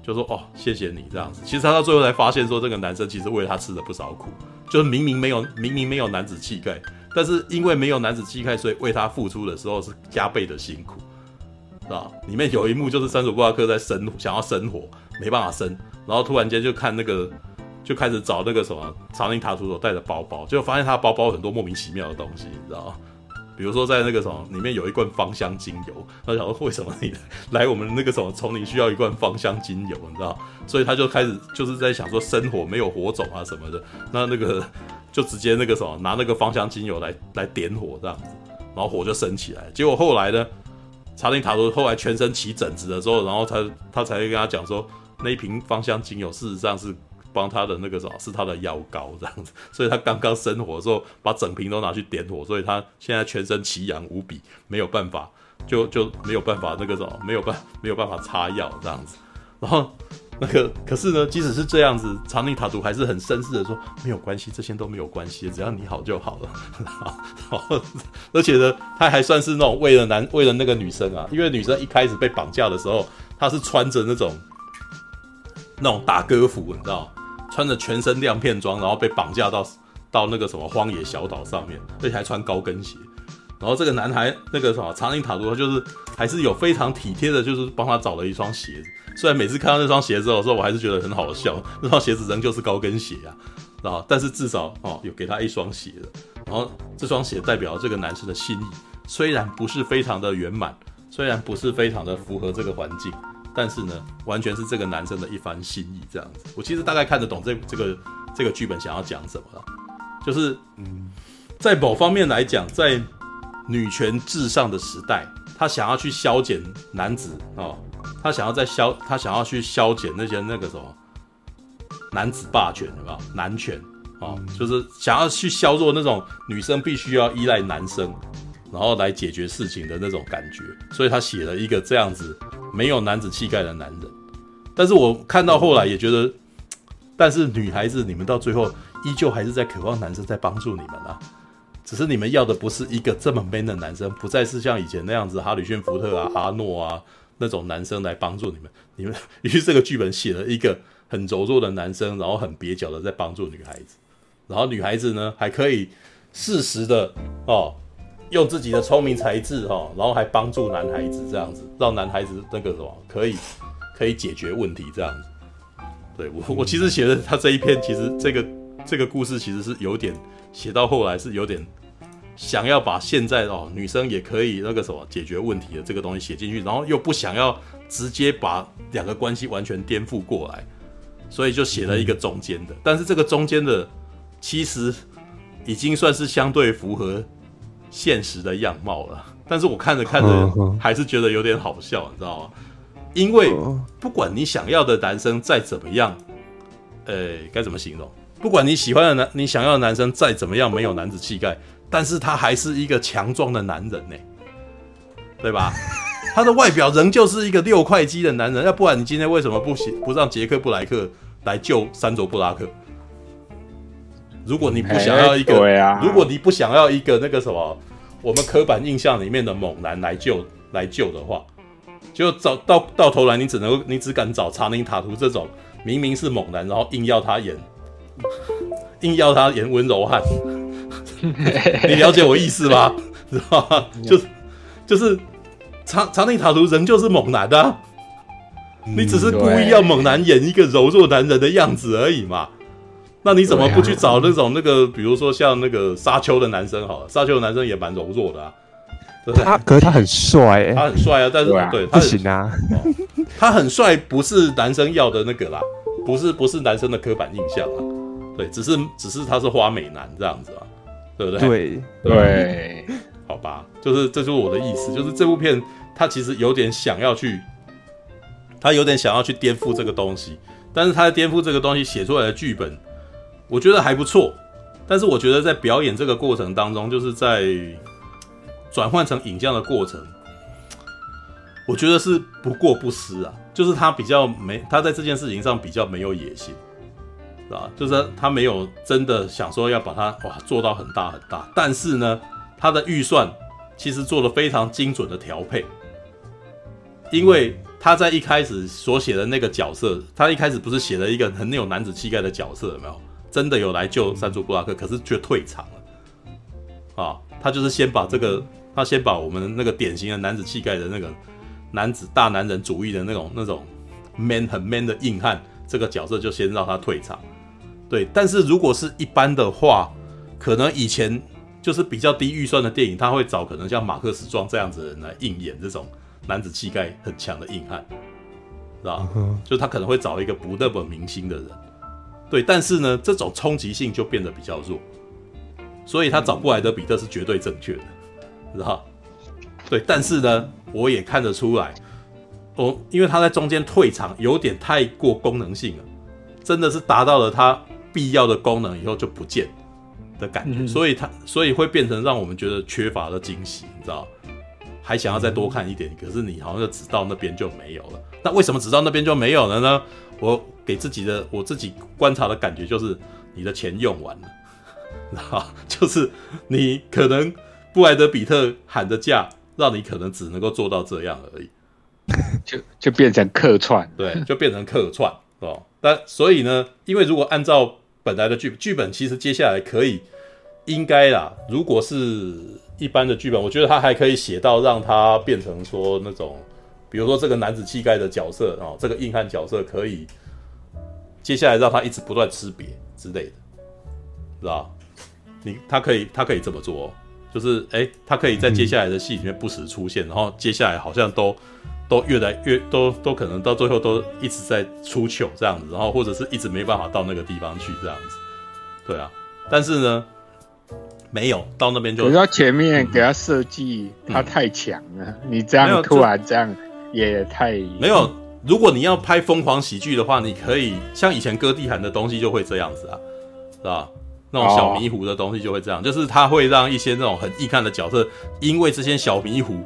就说哦谢谢你这样子，其实他到最后才发现说这个男生其实为他吃了不少苦，就是明明没有明明没有男子气概。但是因为没有男子气概，所以为他付出的时候是加倍的辛苦，是吧？里面有一幕就是三索布拉克在生想要生火，没办法生，然后突然间就看那个，就开始找那个什么长宁塔图所带的包包，就发现他包包很多莫名其妙的东西，你知道吗？比如说在那个什么里面有一罐芳香精油，他想说为什么你来我们那个什么丛林需要一罐芳香精油，你知道？所以他就开始就是在想说生火没有火种啊什么的，那那个。就直接那个什么，拿那个芳香精油来来点火这样子，然后火就升起来。结果后来呢，查宁塔罗后来全身起疹子的时候，然后他他才会跟他讲说，那一瓶芳香精油事实上是帮他的那个什么，是他的药膏这样子。所以他刚刚生火的时候，把整瓶都拿去点火，所以他现在全身奇痒无比，没有办法，就 [laughs] 就没有办法那个什么，没有办没有办法擦药这样子，然后。那个，可是呢，即使是这样子，查宁塔图还是很绅士的说，没有关系，这些都没有关系，只要你好就好了。[laughs] 然后，而且呢，他还算是那种为了男，为了那个女生啊，因为女生一开始被绑架的时候，她是穿着那种那种大歌服，你知道，穿着全身亮片装，然后被绑架到到那个什么荒野小岛上面，而且还穿高跟鞋。然后这个男孩那个什么查宁塔图，就是还是有非常体贴的，就是帮他找了一双鞋子。虽然每次看到那双鞋子的时候，我还是觉得很好笑。[laughs] 那双鞋子仍旧是高跟鞋啊，啊，但是至少哦有给他一双鞋的。然后这双鞋代表这个男生的心意，虽然不是非常的圆满，虽然不是非常的符合这个环境，但是呢，完全是这个男生的一番心意。这样子，我其实大概看得懂这这个这个剧本想要讲什么了，就是嗯，在某方面来讲，在女权至上的时代，他想要去消减男子哦。他想要在消，他想要去消减那些那个什么男子霸权，有没有？男权啊、哦，就是想要去削弱那种女生必须要依赖男生，然后来解决事情的那种感觉。所以他写了一个这样子没有男子气概的男人。但是我看到后来也觉得，但是女孩子你们到最后依旧还是在渴望男生在帮助你们啊，只是你们要的不是一个这么 man 的男生，不再是像以前那样子哈里逊福特啊、阿诺啊那种男生来帮助你们。你们于是这个剧本写了一个很柔弱的男生，然后很蹩脚的在帮助女孩子，然后女孩子呢还可以适时的哦。用自己的聪明才智哈，然后还帮助男孩子这样子，让男孩子那个什么可以可以解决问题这样子。对我我其实写的他这一篇，其实这个这个故事其实是有点写到后来是有点想要把现在哦女生也可以那个什么解决问题的这个东西写进去，然后又不想要直接把两个关系完全颠覆过来，所以就写了一个中间的。但是这个中间的其实已经算是相对符合。现实的样貌了，但是我看着看着还是觉得有点好笑，你知道吗？因为不管你想要的男生再怎么样，呃，该怎么形容？不管你喜欢的男，你想要的男生再怎么样没有男子气概，但是他还是一个强壮的男人呢，对吧？[laughs] 他的外表仍旧是一个六块肌的男人，要不然你今天为什么不不让杰克布莱克来救山卓布拉克？如果你不想要一个，对啊，如果你不想要一个那个什么，我们刻板印象里面的猛男来救来救的话，就找到到头来，你只能你只敢找查宁塔图这种明明是猛男，然后硬要他演，硬要他演温柔汉，[laughs] 你了解我意思吗？知道吗？就是就是查查宁塔图仍旧是猛男的，啊，你只是故意要猛男演一个柔弱男人的样子而已嘛。那你怎么不去找那种那个，比如说像那个沙丘的男生好了，沙丘的男生也蛮柔弱的啊对。他可是他很帅，欸，他很帅啊，但是对，啊，对他不行啊，哦，[laughs] 他很帅不是男生要的那个啦，不是不是男生的刻板印象啊，对，只是只是他是花美男这样子啊，对不对？对对，对，好吧，就是这就是我的意思，就是这部片他其实有点想要去，他有点想要去颠覆这个东西，但是他在颠覆这个东西写出来的剧本。我觉得还不错，但是我觉得在表演这个过程当中，就是在转换成影像的过程，我觉得是不过不失啊。就是他比较没，他在这件事情上比较没有野心，是吧？就是他没有真的想说要把它哇做到很大很大，但是呢，他的预算其实做了非常精准的调配，因为他在一开始所写的那个角色，他一开始不是写了一个很有男子气概的角色，有没有？真的有来救山竹布拉克，可是却退场了。啊，他就是先把这个，他先把我们那个典型的男子气概的那个男子大男人主义的那种那种 man 很 man 的硬汉这个角色就先让他退场。对，但是如果是一般的话，可能以前就是比较低预算的电影，他会找可能像马克·思庄这样子的人来硬演这种男子气概很强的硬汉，是吧？就他可能会找一个不那么明星的人。对，但是呢，这种冲击性就变得比较弱，所以他找过来的比特是绝对正确的，知道？对，但是呢，我也看得出来，哦，因为他在中间退场有点太过功能性了，真的是达到了他必要的功能以后就不见的感觉，嗯、所以他所以会变成让我们觉得缺乏了惊喜，你知道？还想要再多看一点，可是你好像就只到那边就没有了。那为什么只到那边就没有了呢？我。给自己的我自己观察的感觉就是，你的钱用完了，[laughs] 啊，就是你可能布莱德比特喊的价，让你可能只能够做到这样而已，[laughs] 就就变成客串，对，就变成客串哦。但所以呢，因为如果按照本来的剧剧本，其实接下来可以应该啦，如果是一般的剧本，我觉得他还可以写到让他变成说那种，比如说这个男子气概的角色啊，这个硬汉角色可以。接下来让他一直不断吃瘪之类的，知道？你他可以他可以这么做哦，就是哎，他可以在接下来的戏里面不时出现，然后接下来好像都都越来越都都可能到最后都一直在出糗这样子，然后或者是一直没办法到那个地方去这样子，对啊。但是呢，没有到那边就，你要前面给他设计他太强了，嗯，你这样突然这样也太没有。如果你要拍疯狂喜剧的话，你可以像以前歌地喊的东西就会这样子啊，是吧？那种小迷糊的东西就会这样，就是他会让一些那种很易看的角色，因为这些小迷糊，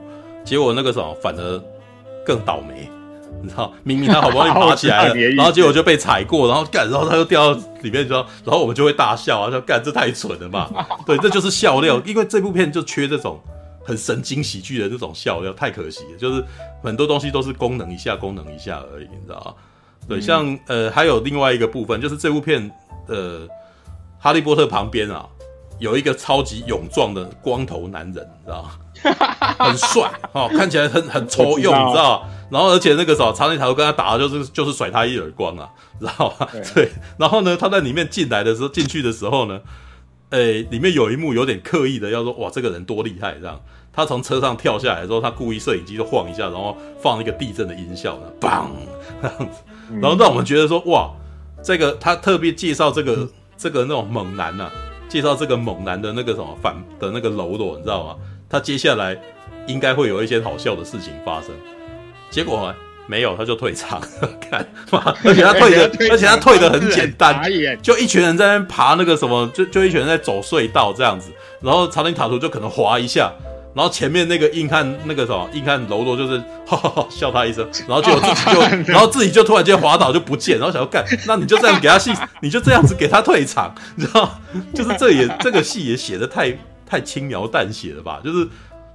结果那个什么反而更倒霉，你知道，明明他好不容易爬起来了，[laughs] 然后结果就被踩过，然后干，然后他又掉到里面，然后我们就会大笑啊，说干这太蠢了吧？对，这就是笑料，因为这部片就缺这种很神经喜剧的那种笑料，太可惜了。就是很多东西都是功能一下，功能一下而已，你知道吗？对，像呃，还有另外一个部分，就是这部片呃，哈利波特旁边啊，有一个超级勇壮的光头男人，你知道吗？[laughs] 很帅哦，看起来很很抽用，你知道？然后而且那个时候长镜头跟他打的就是就是甩他一耳光啊，知道吗？[laughs] 对。然后呢，他在里面进来的时候，进去的时候呢，诶，里面有一幕有点刻意的，要说哇，这个人多厉害这样。他从车上跳下来的时候，他故意摄影机就晃一下，然后放一个地震的音效呢，砰这样子，然后让我们觉得说哇，这个他特别介绍这个这个那种猛男啊，介绍这个猛男的那个什么反的那个喽啰，你知道吗？他接下来应该会有一些好笑的事情发生，结果呢没有，他就退场。看，而且他退的，[laughs] 而且他退的很简单，就一群人在那边爬那个什么，就就一群人在走隧道这样子，然后长林塔图就可能滑一下，然后前面那个硬汉那个什么硬汉柔弱就是 [laughs] 哈哈哈笑他一声，[laughs] 然后就自己就然后自己就突然间滑倒就不见，然后想要干，那你就这样给他戏，你就这样子给他退场，你知道，就是这也这个戏也写的太。太轻描淡写了吧？就是，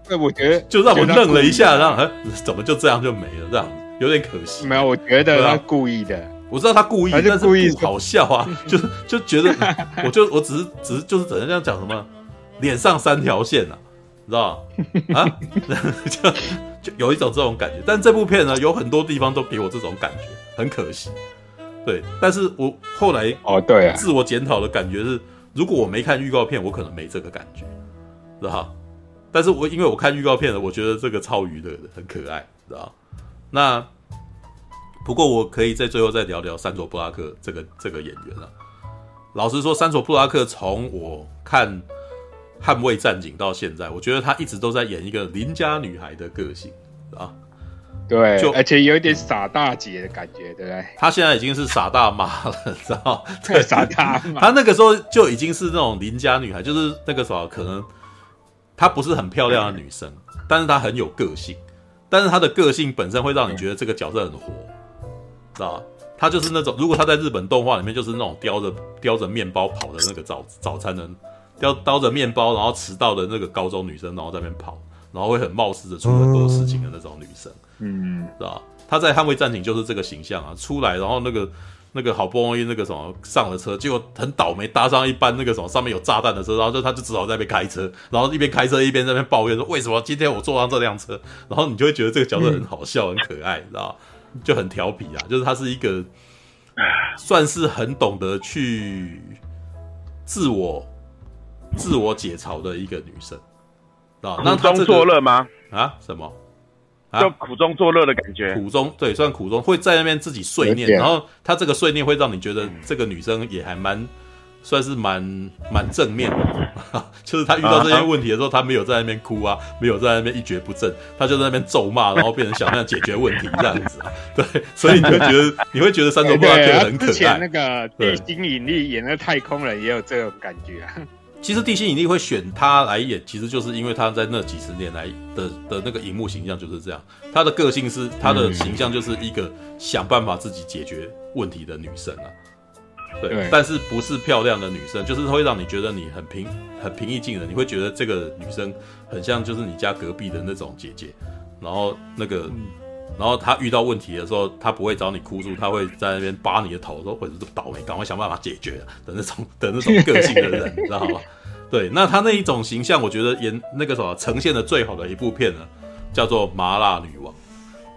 那我觉得就让我愣了一下，让哎，怎么就这样就没了？这样有点可惜。没有，我觉得他故意的。我知道他故意，但是故意好笑啊，[laughs] 就是就觉得，我就我只是只是就是只能这样讲什么，脸上三条线啊，你知道吗？啊，[laughs] 就就有一种这种感觉。但这部片呢，有很多地方都给我这种感觉，很可惜。对，但是我后来哦，对，自我检讨的感觉是，如果我没看预告片，我可能没这个感觉。知道，但是我因为我看预告片了，我觉得这个超娱乐的，很可爱，知道？那不过我可以在最后再聊聊三卓布拉克这个这个演员了。老实说，三卓布拉克从我看《捍卫战警》到现在，我觉得他一直都在演一个邻家女孩的个性啊。对，就而且有一点傻大姐的感觉，对不对？他现在已经是傻大妈了，知道？[laughs] 对，傻大妈。他那个时候就已经是那种邻家女孩，就是那个时候可能。她不是很漂亮的女生，但是她很有个性，但是她的个性本身会让你觉得这个角色很活，知道吧？她就是那种，如果她在日本动画里面就是那种叼着叼着面包跑的那个早早餐的，叼叼着面包然后迟到的那个高中女生，然后在那边跑，然后会很冒失的出很多事情的那种女生，嗯，知道吧？她在捍卫战警就是这个形象啊，出来然后那个。那个好不容易那个什么上了车，结果很倒霉搭上一班那个什么上面有炸弹的车，然后就他就只好在那边开车，然后一边开车一边在那边抱怨说，为什么今天我坐上这辆车，然后你就会觉得这个角色很好笑、嗯、很可爱，你知道就很调皮啊，就是他是一个算是很懂得去自我自我解嘲的一个女生，啊，那苦中作乐吗？啊，什么？就苦中作乐的感觉，苦中对，算苦中会在那边自己碎念，然后他这个碎念会让你觉得这个女生也还蛮算是蛮蛮正面的，[laughs] 就是他遇到这些问题的时候，他没有在那边哭啊，没有在那边一蹶不振，他就在那边咒骂，然后变成想要解决问题这样子。啊，[laughs] 对，所以你会觉得 [laughs] 你会觉得珊卓布拉克很可爱。之前那个地心引力演的太空人也有这种感觉啊。其实地心引力会选他来演，其实就是因为他在那几十年来的的那个荧幕形象就是这样。他的个性是他的形象就是一个想办法自己解决问题的女生啊。对，对，但是不是漂亮的女生，就是会让你觉得你很平很平易近人，你会觉得这个女生很像就是你家隔壁的那种姐姐，然后那个。然后他遇到问题的时候，他不会找你哭诉，他会在那边扒你的头，说或者是倒霉，赶快想办法解决的那种的那种个性的人，你知道吗？对，那他那一种形象，我觉得演那个什么呈现的最好的一部片呢，叫做《麻辣女王》。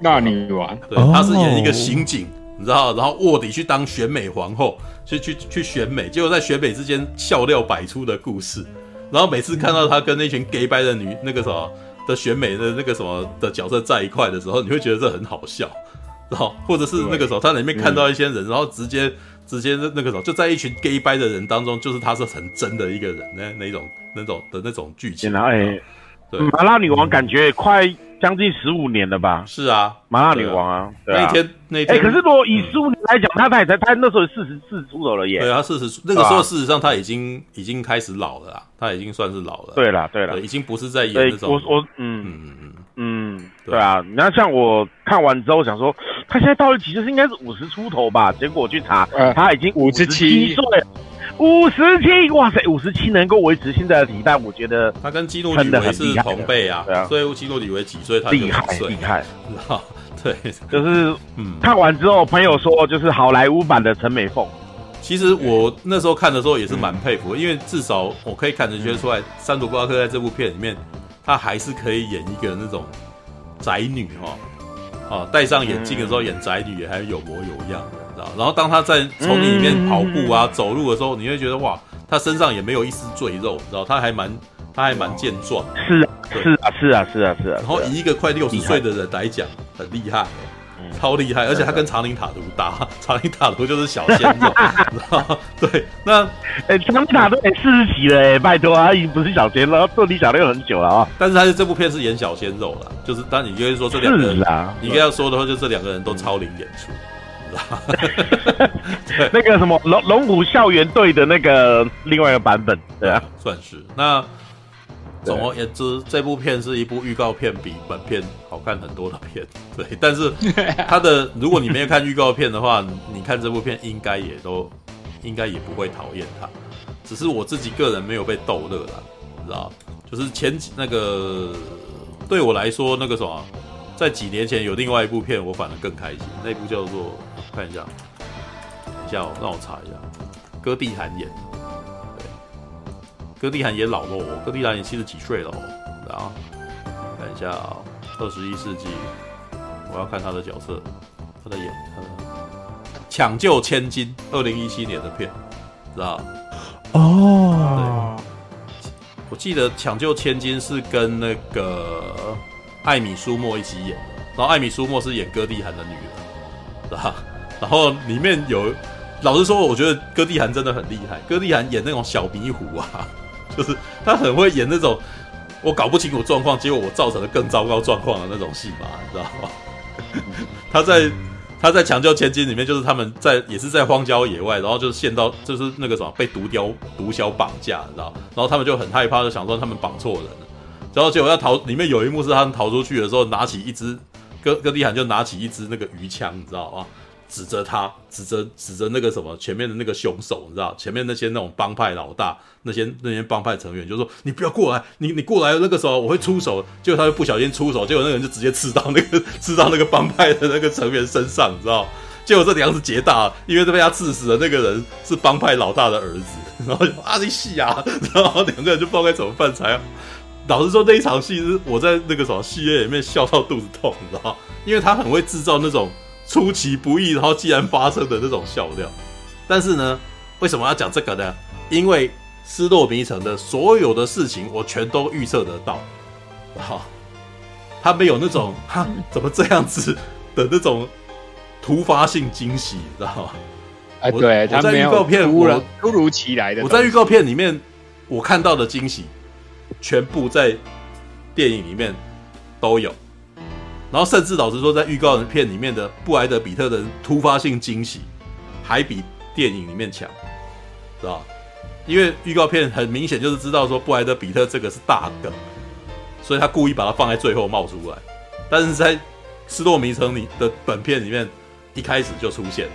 辣女王，对，他是演一个刑警，你知道，然后卧底去当选美皇后，去去去选美，结果在选美之间笑料百出的故事，然后每次看到他跟那群 gay 掰的女那个什么。的选美的那个什么的角色在一块的时候，你会觉得这很好笑，然后或者是那个时候他里面看到一些人，然后直接直接那个时候就在一群 gay 掰的人当中，就是他是很真的一个人，那那种那种的那种剧情。然后哎，对，麻辣女王感觉快将近十五年了吧？是啊，麻辣女王啊，那天那天，哎，可是如果以十五年来讲，他他也才他那时候四十四出头了耶。对啊，四十那个时候事实上他已经已经开始老了啦。他已经算是老了，对了，对了，已经不是在演那种。我我嗯嗯嗯嗯，对啊。你看，像我看完之后想说，他现在到了几岁？应该是五十出头吧？结果我去查，呃、他已经五十七岁，五十七，哇塞，五十七能够维持现在的体态，我觉得他跟基努里维是同辈啊，对啊，所以基努里维几岁他就厉害厉害，[laughs] 对，就是 [laughs] 嗯，看完之后朋友说就是好莱坞版的陈美凤。其实我那时候看的时候也是蛮佩服，因为至少我可以看得觉得出来，珊卓布拉克在这部片里面，他还是可以演一个那种宅女哈，啊，戴上眼镜的时候演宅女也还有模有样。的，然后当他在丛林里面跑步啊、走路的时候，你会觉得哇，他身上也没有一丝赘肉，知道？他还蛮他还蛮健壮。是啊，是啊，是啊，是啊，是啊。然后以一个快六十岁的人来讲，很厉害。超厉害，而且他跟长林塔图搭，[laughs] 长林塔图就是小鲜肉，[laughs] 对，那哎，长林塔图也四十几了哎，拜托啊，已经不是小鲜肉，做李小六很久了啊。但是他是这部片是演小鲜肉了，就是当你就会说这两个人，啊、你应该要说的话，就这两个人都超龄演出，知 [laughs] 那个什么龙龙虎校园队的那个另外一个版本，对啊，算是那。总而言之，这部片是一部预告片比本片好看很多的片，[laughs] 对。但是它的，[laughs] 如果你没有看预告片的话，你看这部片应该也都，应该也不会讨厌它。只是我自己个人没有被逗乐了，你知道？就是前几那个对我来说，那个什么，在几年前有另外一部片，我反而更开心。那部叫做看一下，等一下，让我查一下，哥地韩演。对，哥地韩也老了哦，歌地韩也七十几岁了哦。然后看一下啊，二十一世纪，我要看他的角色，他的演，抢救千金，二零一七年的片，知道？哦，对，我记得抢救千金是跟那个艾米舒默一起演的，然后艾米舒默是演哥地韩的女儿，知道？然后里面有，老实说，我觉得哥地涵真的很厉害，哥地涵演那种小迷糊啊。[laughs] 就是他很会演那种我搞不清楚状况，结果我造成了更糟糕状况的那种戏码，你知道吗？[laughs] 他在他在抢救千金里面，就是他们在也是在荒郊野外，然后就是陷到就是那个什么被毒镖毒枭绑架，你知道？然后他们就很害怕，就想说他们绑错人了，然后结果要逃，里面有一幕是他们逃出去的时候，拿起一支哥哥地涵就拿起一支那个鱼枪，你知道吗？指着他，指着指着那个什么前面的那个凶手，你知道？前面那些那种帮派老大，那些那些帮派成员，就说你不要过来，你你过来那个时候我会出手。结果他就不小心出手，结果那个人就直接刺到那个 [laughs] 刺到那个帮派的那个成员身上，你知道？结果这两子结大，因为被他刺死的那个人是帮派老大的儿子，[laughs] 然后就啊你戏啊，[laughs] 然后两个人就不知道该怎么办才好。老实说，那一场戏是我在那个什么戏院里面笑到肚子痛，你知道？因为他很会制造那种。出其不意，然后既然发生的那种笑料，但是呢，为什么要讲这个呢？因为《失落迷城》的所有的事情，我全都预测得到，好，他没有那种哈怎么这样子的那种突发性惊喜，你知道吗？哎，对，我在预告片突然突如其来的，我在预告片里面我看到的惊喜，全部在电影里面都有。然后甚至老实说，在预告片里面的布莱德比特的突发性惊喜，还比电影里面强，知道吧？因为预告片很明显就是知道说布莱德比特这个是大梗，所以他故意把它放在最后冒出来。但是在《失落迷城》里的本片里面，一开始就出现，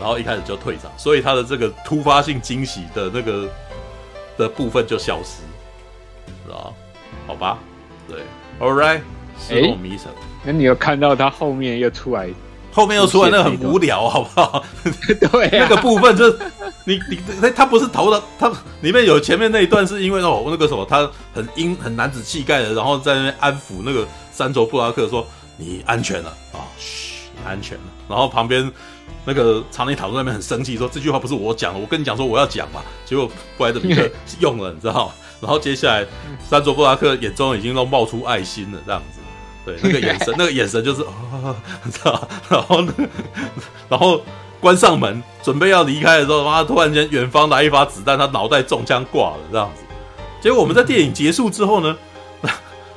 然后一开始就退场，所以他的这个突发性惊喜的那个的部分就消失，知道吧？好吧，对，All right，《失落迷城》。那你有看到他后面又出来，后面又出来，那个很无聊，好不好？[laughs] 对、啊，那个部分就是你你他他不是投的，他里面有前面那一段是因为哦那个什么，他很英很男子气概的，然后在那边安抚那个三卓布拉克说你安全了啊，嘘，你安全了。然后旁边那个长林塔图那边很生气说这句话不是我讲的，我跟你讲说我要讲嘛，结果布莱德彼特用了，你知道吗？然后接下来三卓布拉克眼中已经都冒出爱心了，这样子。对，那个眼神，那个眼神就是啊，[laughs] 知道？[laughs] 然后呢，然后关上门，准备要离开的时候，妈，突然间远方来一发子弹，他脑袋中枪挂了，这样子。结果我们在电影结束之后呢，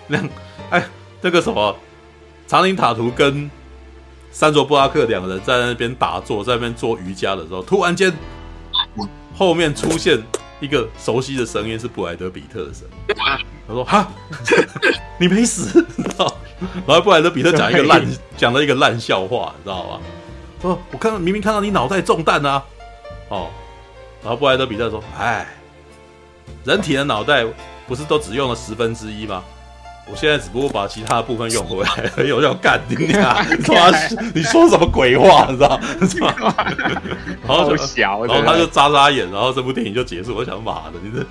两哎，那个什么，长林塔图跟三卓布拉克两个人在那边打坐，在那边做瑜伽的时候，突然间后面出现一个熟悉的声音，是布莱德彼特的声音。[laughs] 他说哈，[laughs] 你没死，然后布莱德比特讲一个烂讲了一个烂笑话，你知道吗？说我看到明明看到你脑袋中弹啊，哦，然后布莱德比特说，哎，人体的脑袋不是都只用了十分之一吗？我现在只不过把其他的部分用回来，有要干你啊！[laughs] 你说什么鬼话？你知道？[laughs] 然后就小，然后他就眨眨眼，然后这部电影就结束。我想妈的，你这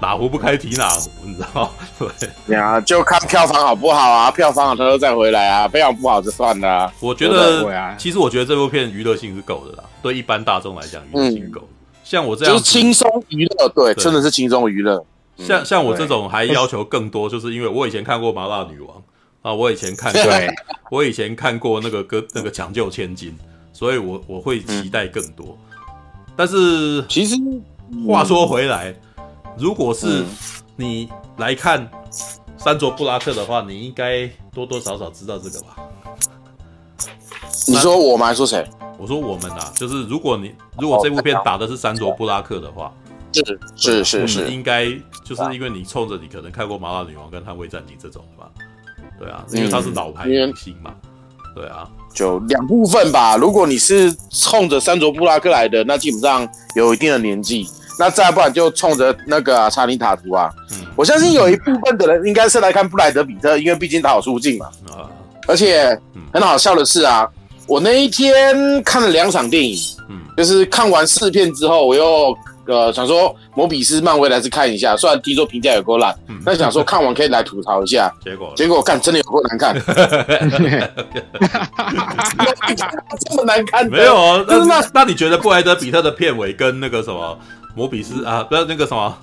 哪壶不开提哪壶，你知道？对呀，就看票房好不好啊！票房好，他就再回来啊！票房不好就算了。我觉得，其实我觉得这部片娱乐性是够的啦，对一般大众来讲，娱乐性够。像我这样，就是轻松娱乐，对，真的是轻松娱乐。像像我这种还要求更多，就是因为我以前看过《麻辣女王》啊，我以前看过，[laughs] 我以前看过那个歌那个抢救千金，所以我我会期待更多。但是其实话说回来，如果是你来看山卓布拉克的话，你应该多多少少知道这个吧？你说我吗？还是说谁？我说我们啊，就是如果你如果这部片打的是山卓布拉克的话。是是是是，应该就是因为你冲着你可能看过《麻辣女王》跟《捍卫战警》这种的吧？对啊，因为他是老牌明星嘛。对啊，就两部分吧。如果你是冲着山卓布拉克来的，那基本上有一定的年纪。那再不然就冲着那个查理塔图啊。我相信有一部分的人应该是来看布莱德比特，因为毕竟他好出镜嘛。啊，而且很好笑的是啊，我那一天看了两场电影，嗯，就是看完四片之后，我又。呃，想说摩比斯漫威来是看一下，虽然听说评价有够烂，但想说看完可以来吐槽一下。结果结果我看真的有够难看，[laughs] [laughs] 这么难看？没有啊，那那那你觉得布莱德比特的片尾跟那个什么摩比斯啊，不要那个什么，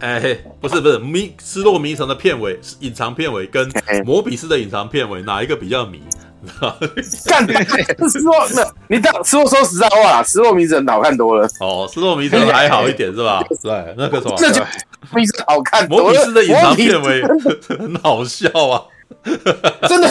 哎，不是不是迷失落迷城的片尾隐藏片尾跟摩比斯的隐藏片尾哪一个比较迷？[laughs] 干的失落，那你这样说说实在话啦，失落迷城好看多了。哦，失落迷城还好一点是吧？对，那个什么，[laughs] 那就迷城好看多了。摩比斯的隐藏片尾 [laughs] 很好笑啊，[laughs] 真的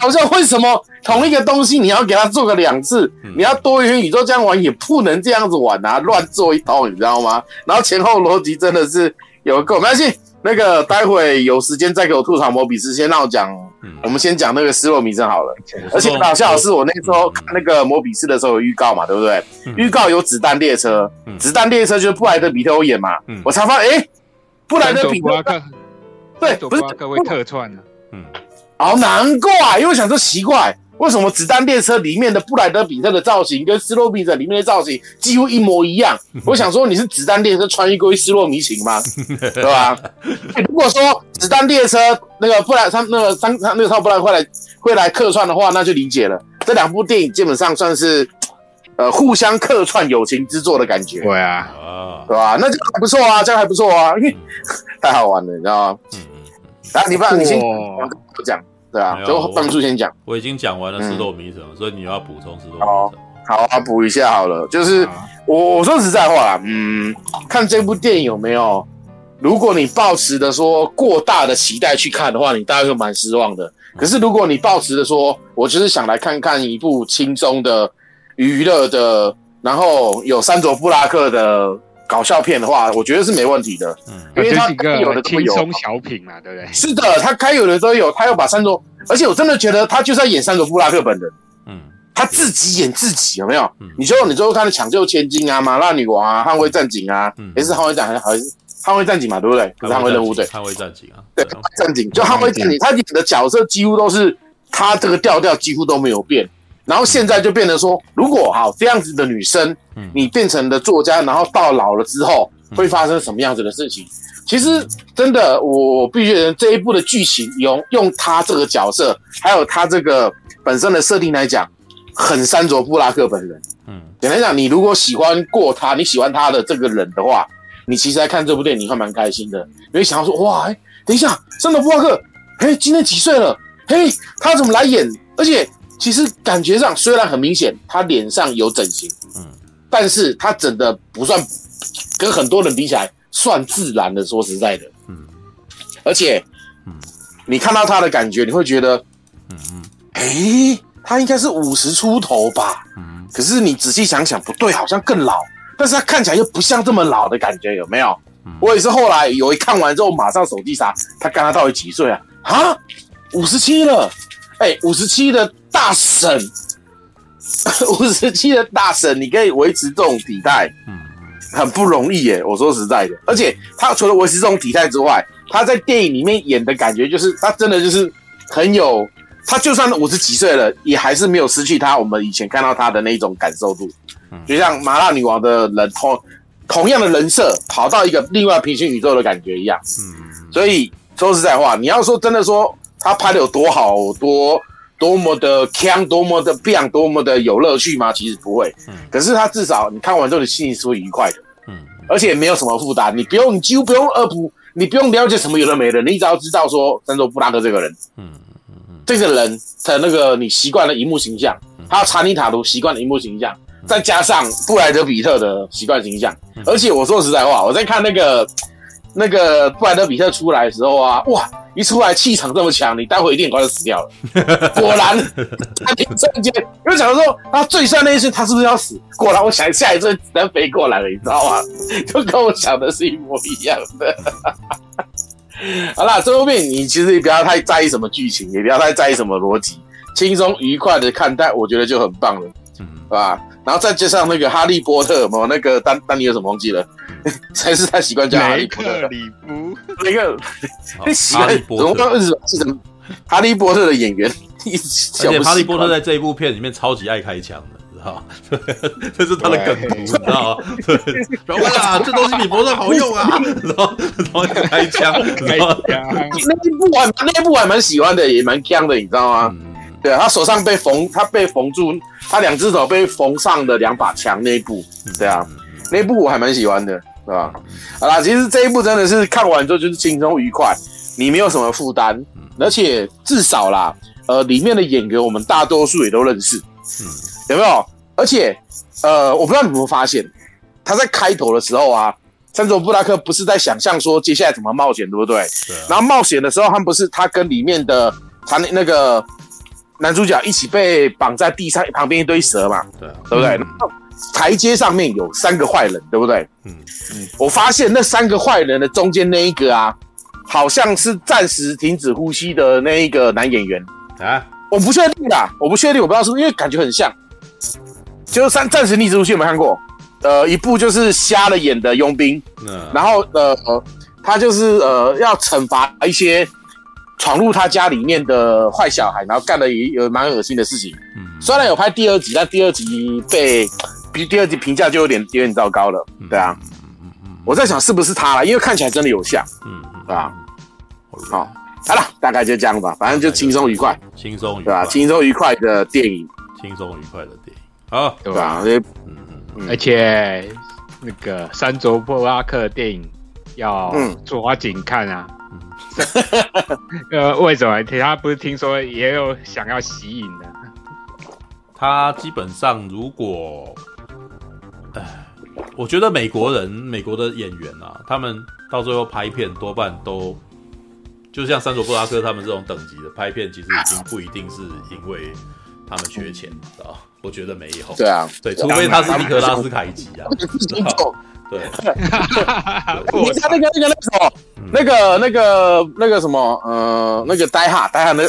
好像。为什么同一个东西你要给他做个两次？你要多元宇宙这样玩也不能这样子玩啊，乱做一通，你知道吗？然后前后逻辑真的是有够没关系。那个待会有时间再给我吐槽摩比斯，先让我讲。嗯、我们先讲那个失落迷城好了，而且搞笑的是，我那时候看那个摩比斯的时候有预告嘛，对不对？预、嗯、告有子弹列车，嗯、子弹列车就是布莱德比特欧演嘛，嗯、我才发现，哎，布莱德比特，对，不是各位客串的，嗯，好难怪，因为我想说奇怪。为什么子弹列车里面的布莱德比特的造型跟斯洛比特里面的造型几乎一模一样？我想说你是子弹列车穿越过斯洛迷情吗？[laughs] 对吧？如果说子弹列车那个布莱他那个三他那个套布莱会来会来客串的话，那就理解了。这两部电影基本上算是呃互相客串友情之作的感觉。对啊，对吧？那这个还不错啊，这样还不错啊，因为 [laughs] 太好玩了，你知道吗？嗯嗯。来，你不然你先我讲。对啊，就帮助先讲。我已经讲完了失落迷城，所以你要补充失落迷城。好，好啊，补一下好了。就是我我说实在话啦，嗯，看这部电影有没有？如果你抱持的说过大的期待去看的话，你大概会蛮失望的。可是如果你抱持的说，我就是想来看看一部轻松的娱乐的，然后有山卓布拉克的。搞笑片的话，我觉得是没问题的，嗯，因为他有的轻松小品嘛，对不对？是的，他该有的都有，他要把山卓，而且我真的觉得他就是要演三个布拉克本人，嗯，他自己演自己有没有？嗯，你说你最后看的抢救千金啊，麻辣女王啊，捍卫战警啊，也是捍卫战还还是捍卫战警嘛，对不对？不是捍卫任务队，捍卫战警啊，对，战警就捍卫战警，他演的角色几乎都是他这个调调几乎都没有变。然后现在就变成说，如果好这样子的女生，你变成了作家，然后到老了之后会发生什么样子的事情？其实真的，我必须得这一部的剧情用用他这个角色，还有他这个本身的设定来讲，很山卓布拉克本人。嗯，简单讲，你如果喜欢过他，你喜欢他的这个人的话，你其实来看这部电影你会蛮开心的。你会想要说，哇，哎，等一下，山卓布拉克，哎，今年几岁了？嘿，他怎么来演？而且。其实感觉上虽然很明显，他脸上有整形，嗯，但是他整的不算跟很多人比起来算自然的。说实在的，嗯，而且，嗯，你看到他的感觉，你会觉得，嗯嗯，诶，他应该是五十出头吧，嗯，可是你仔细想想，不对，好像更老，但是他看起来又不像这么老的感觉，有没有？我也是后来有一看完之后，马上手机查，他刚刚到底几岁啊？啊，五十七了。哎，五十七的大神，五十七的大神，你可以维持这种体态，嗯，很不容易耶。我说实在的，而且他除了维持这种体态之外，他在电影里面演的感觉就是，他真的就是很有，他就算五十几岁了，也还是没有失去他我们以前看到他的那种感受度。就像麻辣女王的人同同样的人设，跑到一个另外平行宇宙的感觉一样。嗯，所以说实在话，你要说真的说他拍的有多好，多多么的强，多么的棒，多么的有乐趣吗？其实不会。嗯，可是他至少你看完之后，你心里是会愉快的。嗯，而且没有什么负担，你不用，你几乎不用恶补，你不用了解什么有的没的，你只要知道说山卓布拉克这个人。嗯嗯嗯，这个人的那个你习惯了荧幕形象，还有查理塔图习惯了荧幕形象。再加上布莱德比特的习惯形象，而且我说实在话，我在看那个那个布莱德比特出来的时候啊，哇，一出来气场这么强，你待会一定很快就死掉了。[laughs] 果然，他挺瞬间，因为想说他最帅那一瞬，他是不是要死？果然，我想下一瞬子弹飞过来了，你知道吗？[laughs] 就跟我想的是一模一样的。[laughs] 好啦，这部片你其实也不要太在意什么剧情，也不要太在意什么逻辑，轻松愉快的看待，我觉得就很棒了，嗯，是吧？然后再加上那个哈利波特嘛，那个丹丹尼尔什么忘记了，[laughs] 才是他习惯叫哈利波特。里夫，那个习惯怎么刚日子是什么？哈利波特的演员，而且哈利波特在这一部片里面超级爱开枪的，知道吗？[laughs] 这是他的梗图，你知道吗？对，哇，这东西比波特好用啊！然后然后开枪，开枪。那一部还那一部还蛮喜欢的，也蛮锵的，你知道吗？对啊，他手上被缝，他被缝住，他两只手被缝上的两把枪那一部，对啊，那一部我还蛮喜欢的，对吧？好啦，其实这一部真的是看完之后就是轻松愉快，你没有什么负担，而且至少啦，呃，里面的演员我们大多数也都认识，嗯，有没有？而且，呃，我不知道你有没有发现，他在开头的时候啊，山卓布拉克不是在想象说接下来怎么冒险，对不对？对啊。然后冒险的时候，他们不是他跟里面的他那那个。男主角一起被绑在地上，旁边一堆蛇嘛，对，对不对？嗯、台阶上面有三个坏人，对不对？嗯嗯。我发现那三个坏人的中间那一个啊，好像是暂时停止呼吸的那一个男演员啊，我不确定啦，我不确定，我不知道是不是，因为感觉很像。就是三暂时停止呼吸有没有看过？呃，一部就是瞎了眼的佣兵，嗯，然后呃，他就是呃要惩罚一些。闯入他家里面的坏小孩，然后干了一有蛮恶心的事情。嗯，虽然有拍第二集，但第二集被比第二集评价就有点有点糟糕了。对啊，嗯嗯，我在想是不是他了，因为看起来真的有像。嗯，对吧？好，好了，大概就这样吧，反正就轻松愉快，轻松愉快，对吧？轻松愉快的电影，轻松愉快的电影。好，对吧？嗯嗯，而且那个山卓布拉克的电影要抓紧看啊。[laughs] 呃，为什么？他不是听说也有想要吸引的？他基本上，如果，呃，我觉得美国人、美国的演员啊，他们到最后拍片多半都，就像山卓布拉克他们这种等级的拍片，其实已经不一定是因为他们缺钱，知道？我觉得没有。对啊，对，除非 [laughs] 他是尼可拉斯凯奇啊。对，你看那个那个那个什么，那个那个那个什么，呃，那个呆哈呆哈那个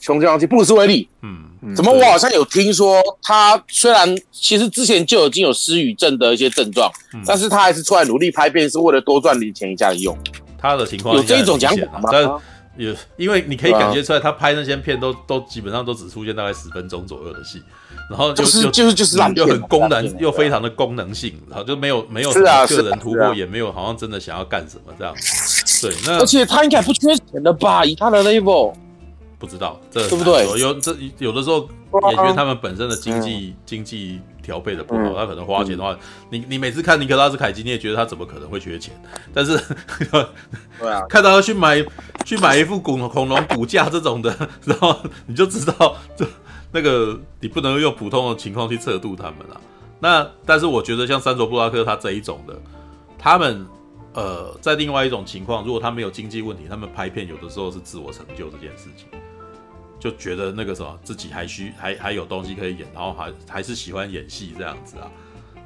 穷凶极恶布鲁斯威利，嗯，怎么我好像有听说他虽然其实之前就已经有失语症的一些症状，但是他还是出来努力拍片，是为了多赚点钱一家的用。他的情况有这一种讲法吗？有，因为你可以感觉出来，他拍那些片都都基本上都只出现大概十分钟左右的戏。然后就就是就是就是烂又很功能又非常的功能性，然后就没有没有什么个人突破，也没有好像真的想要干什么这样。对，那而且他应该不缺钱的吧？以他的 level，不知道这对不对？有这有的时候演员他们本身的经济经济调配的不好，他可能花钱的话，你你每次看尼克拉斯凯奇，你也觉得他怎么可能会缺钱？但是 [laughs] 对啊，[laughs] 看到他去买去买一副恐恐龙骨架这种的，[laughs] 然后你就知道这。那个你不能用普通的情况去测度他们啊。那但是我觉得像三卓布拉克他这一种的，他们呃在另外一种情况，如果他没有经济问题，他们拍片有的时候是自我成就这件事情，就觉得那个什么自己还需还还有东西可以演，然后还还是喜欢演戏这样子啊。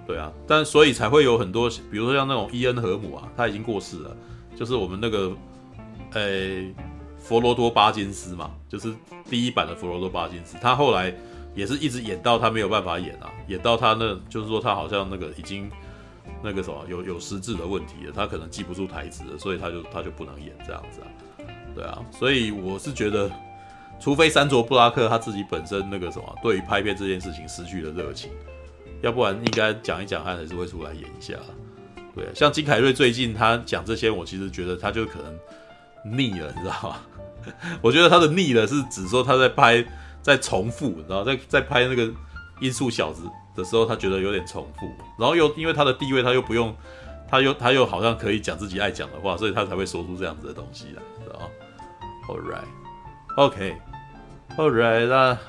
对啊，但所以才会有很多，比如说像那种伊恩和姆啊，他已经过世了，就是我们那个，呃、佛罗多巴金斯嘛，就是第一版的佛罗多巴金斯，他后来也是一直演到他没有办法演啊，演到他那，就是说他好像那个已经那个什么有有失智的问题了，他可能记不住台词了，所以他就他就不能演这样子啊，对啊，所以我是觉得，除非山卓布拉克他自己本身那个什么，对于拍片这件事情失去了热情。要不然应该讲一讲，他还是会出来演一下。对，像金凯瑞最近他讲这些，我其实觉得他就可能腻了，你知道吗？[laughs] 我觉得他的腻了是指说他在拍在重复，然后在在拍那个音速小子的时候，他觉得有点重复，然后又因为他的地位，他又不用，他又他又好像可以讲自己爱讲的话，所以他才会说出这样子的东西来，知道？All right, OK 哦来了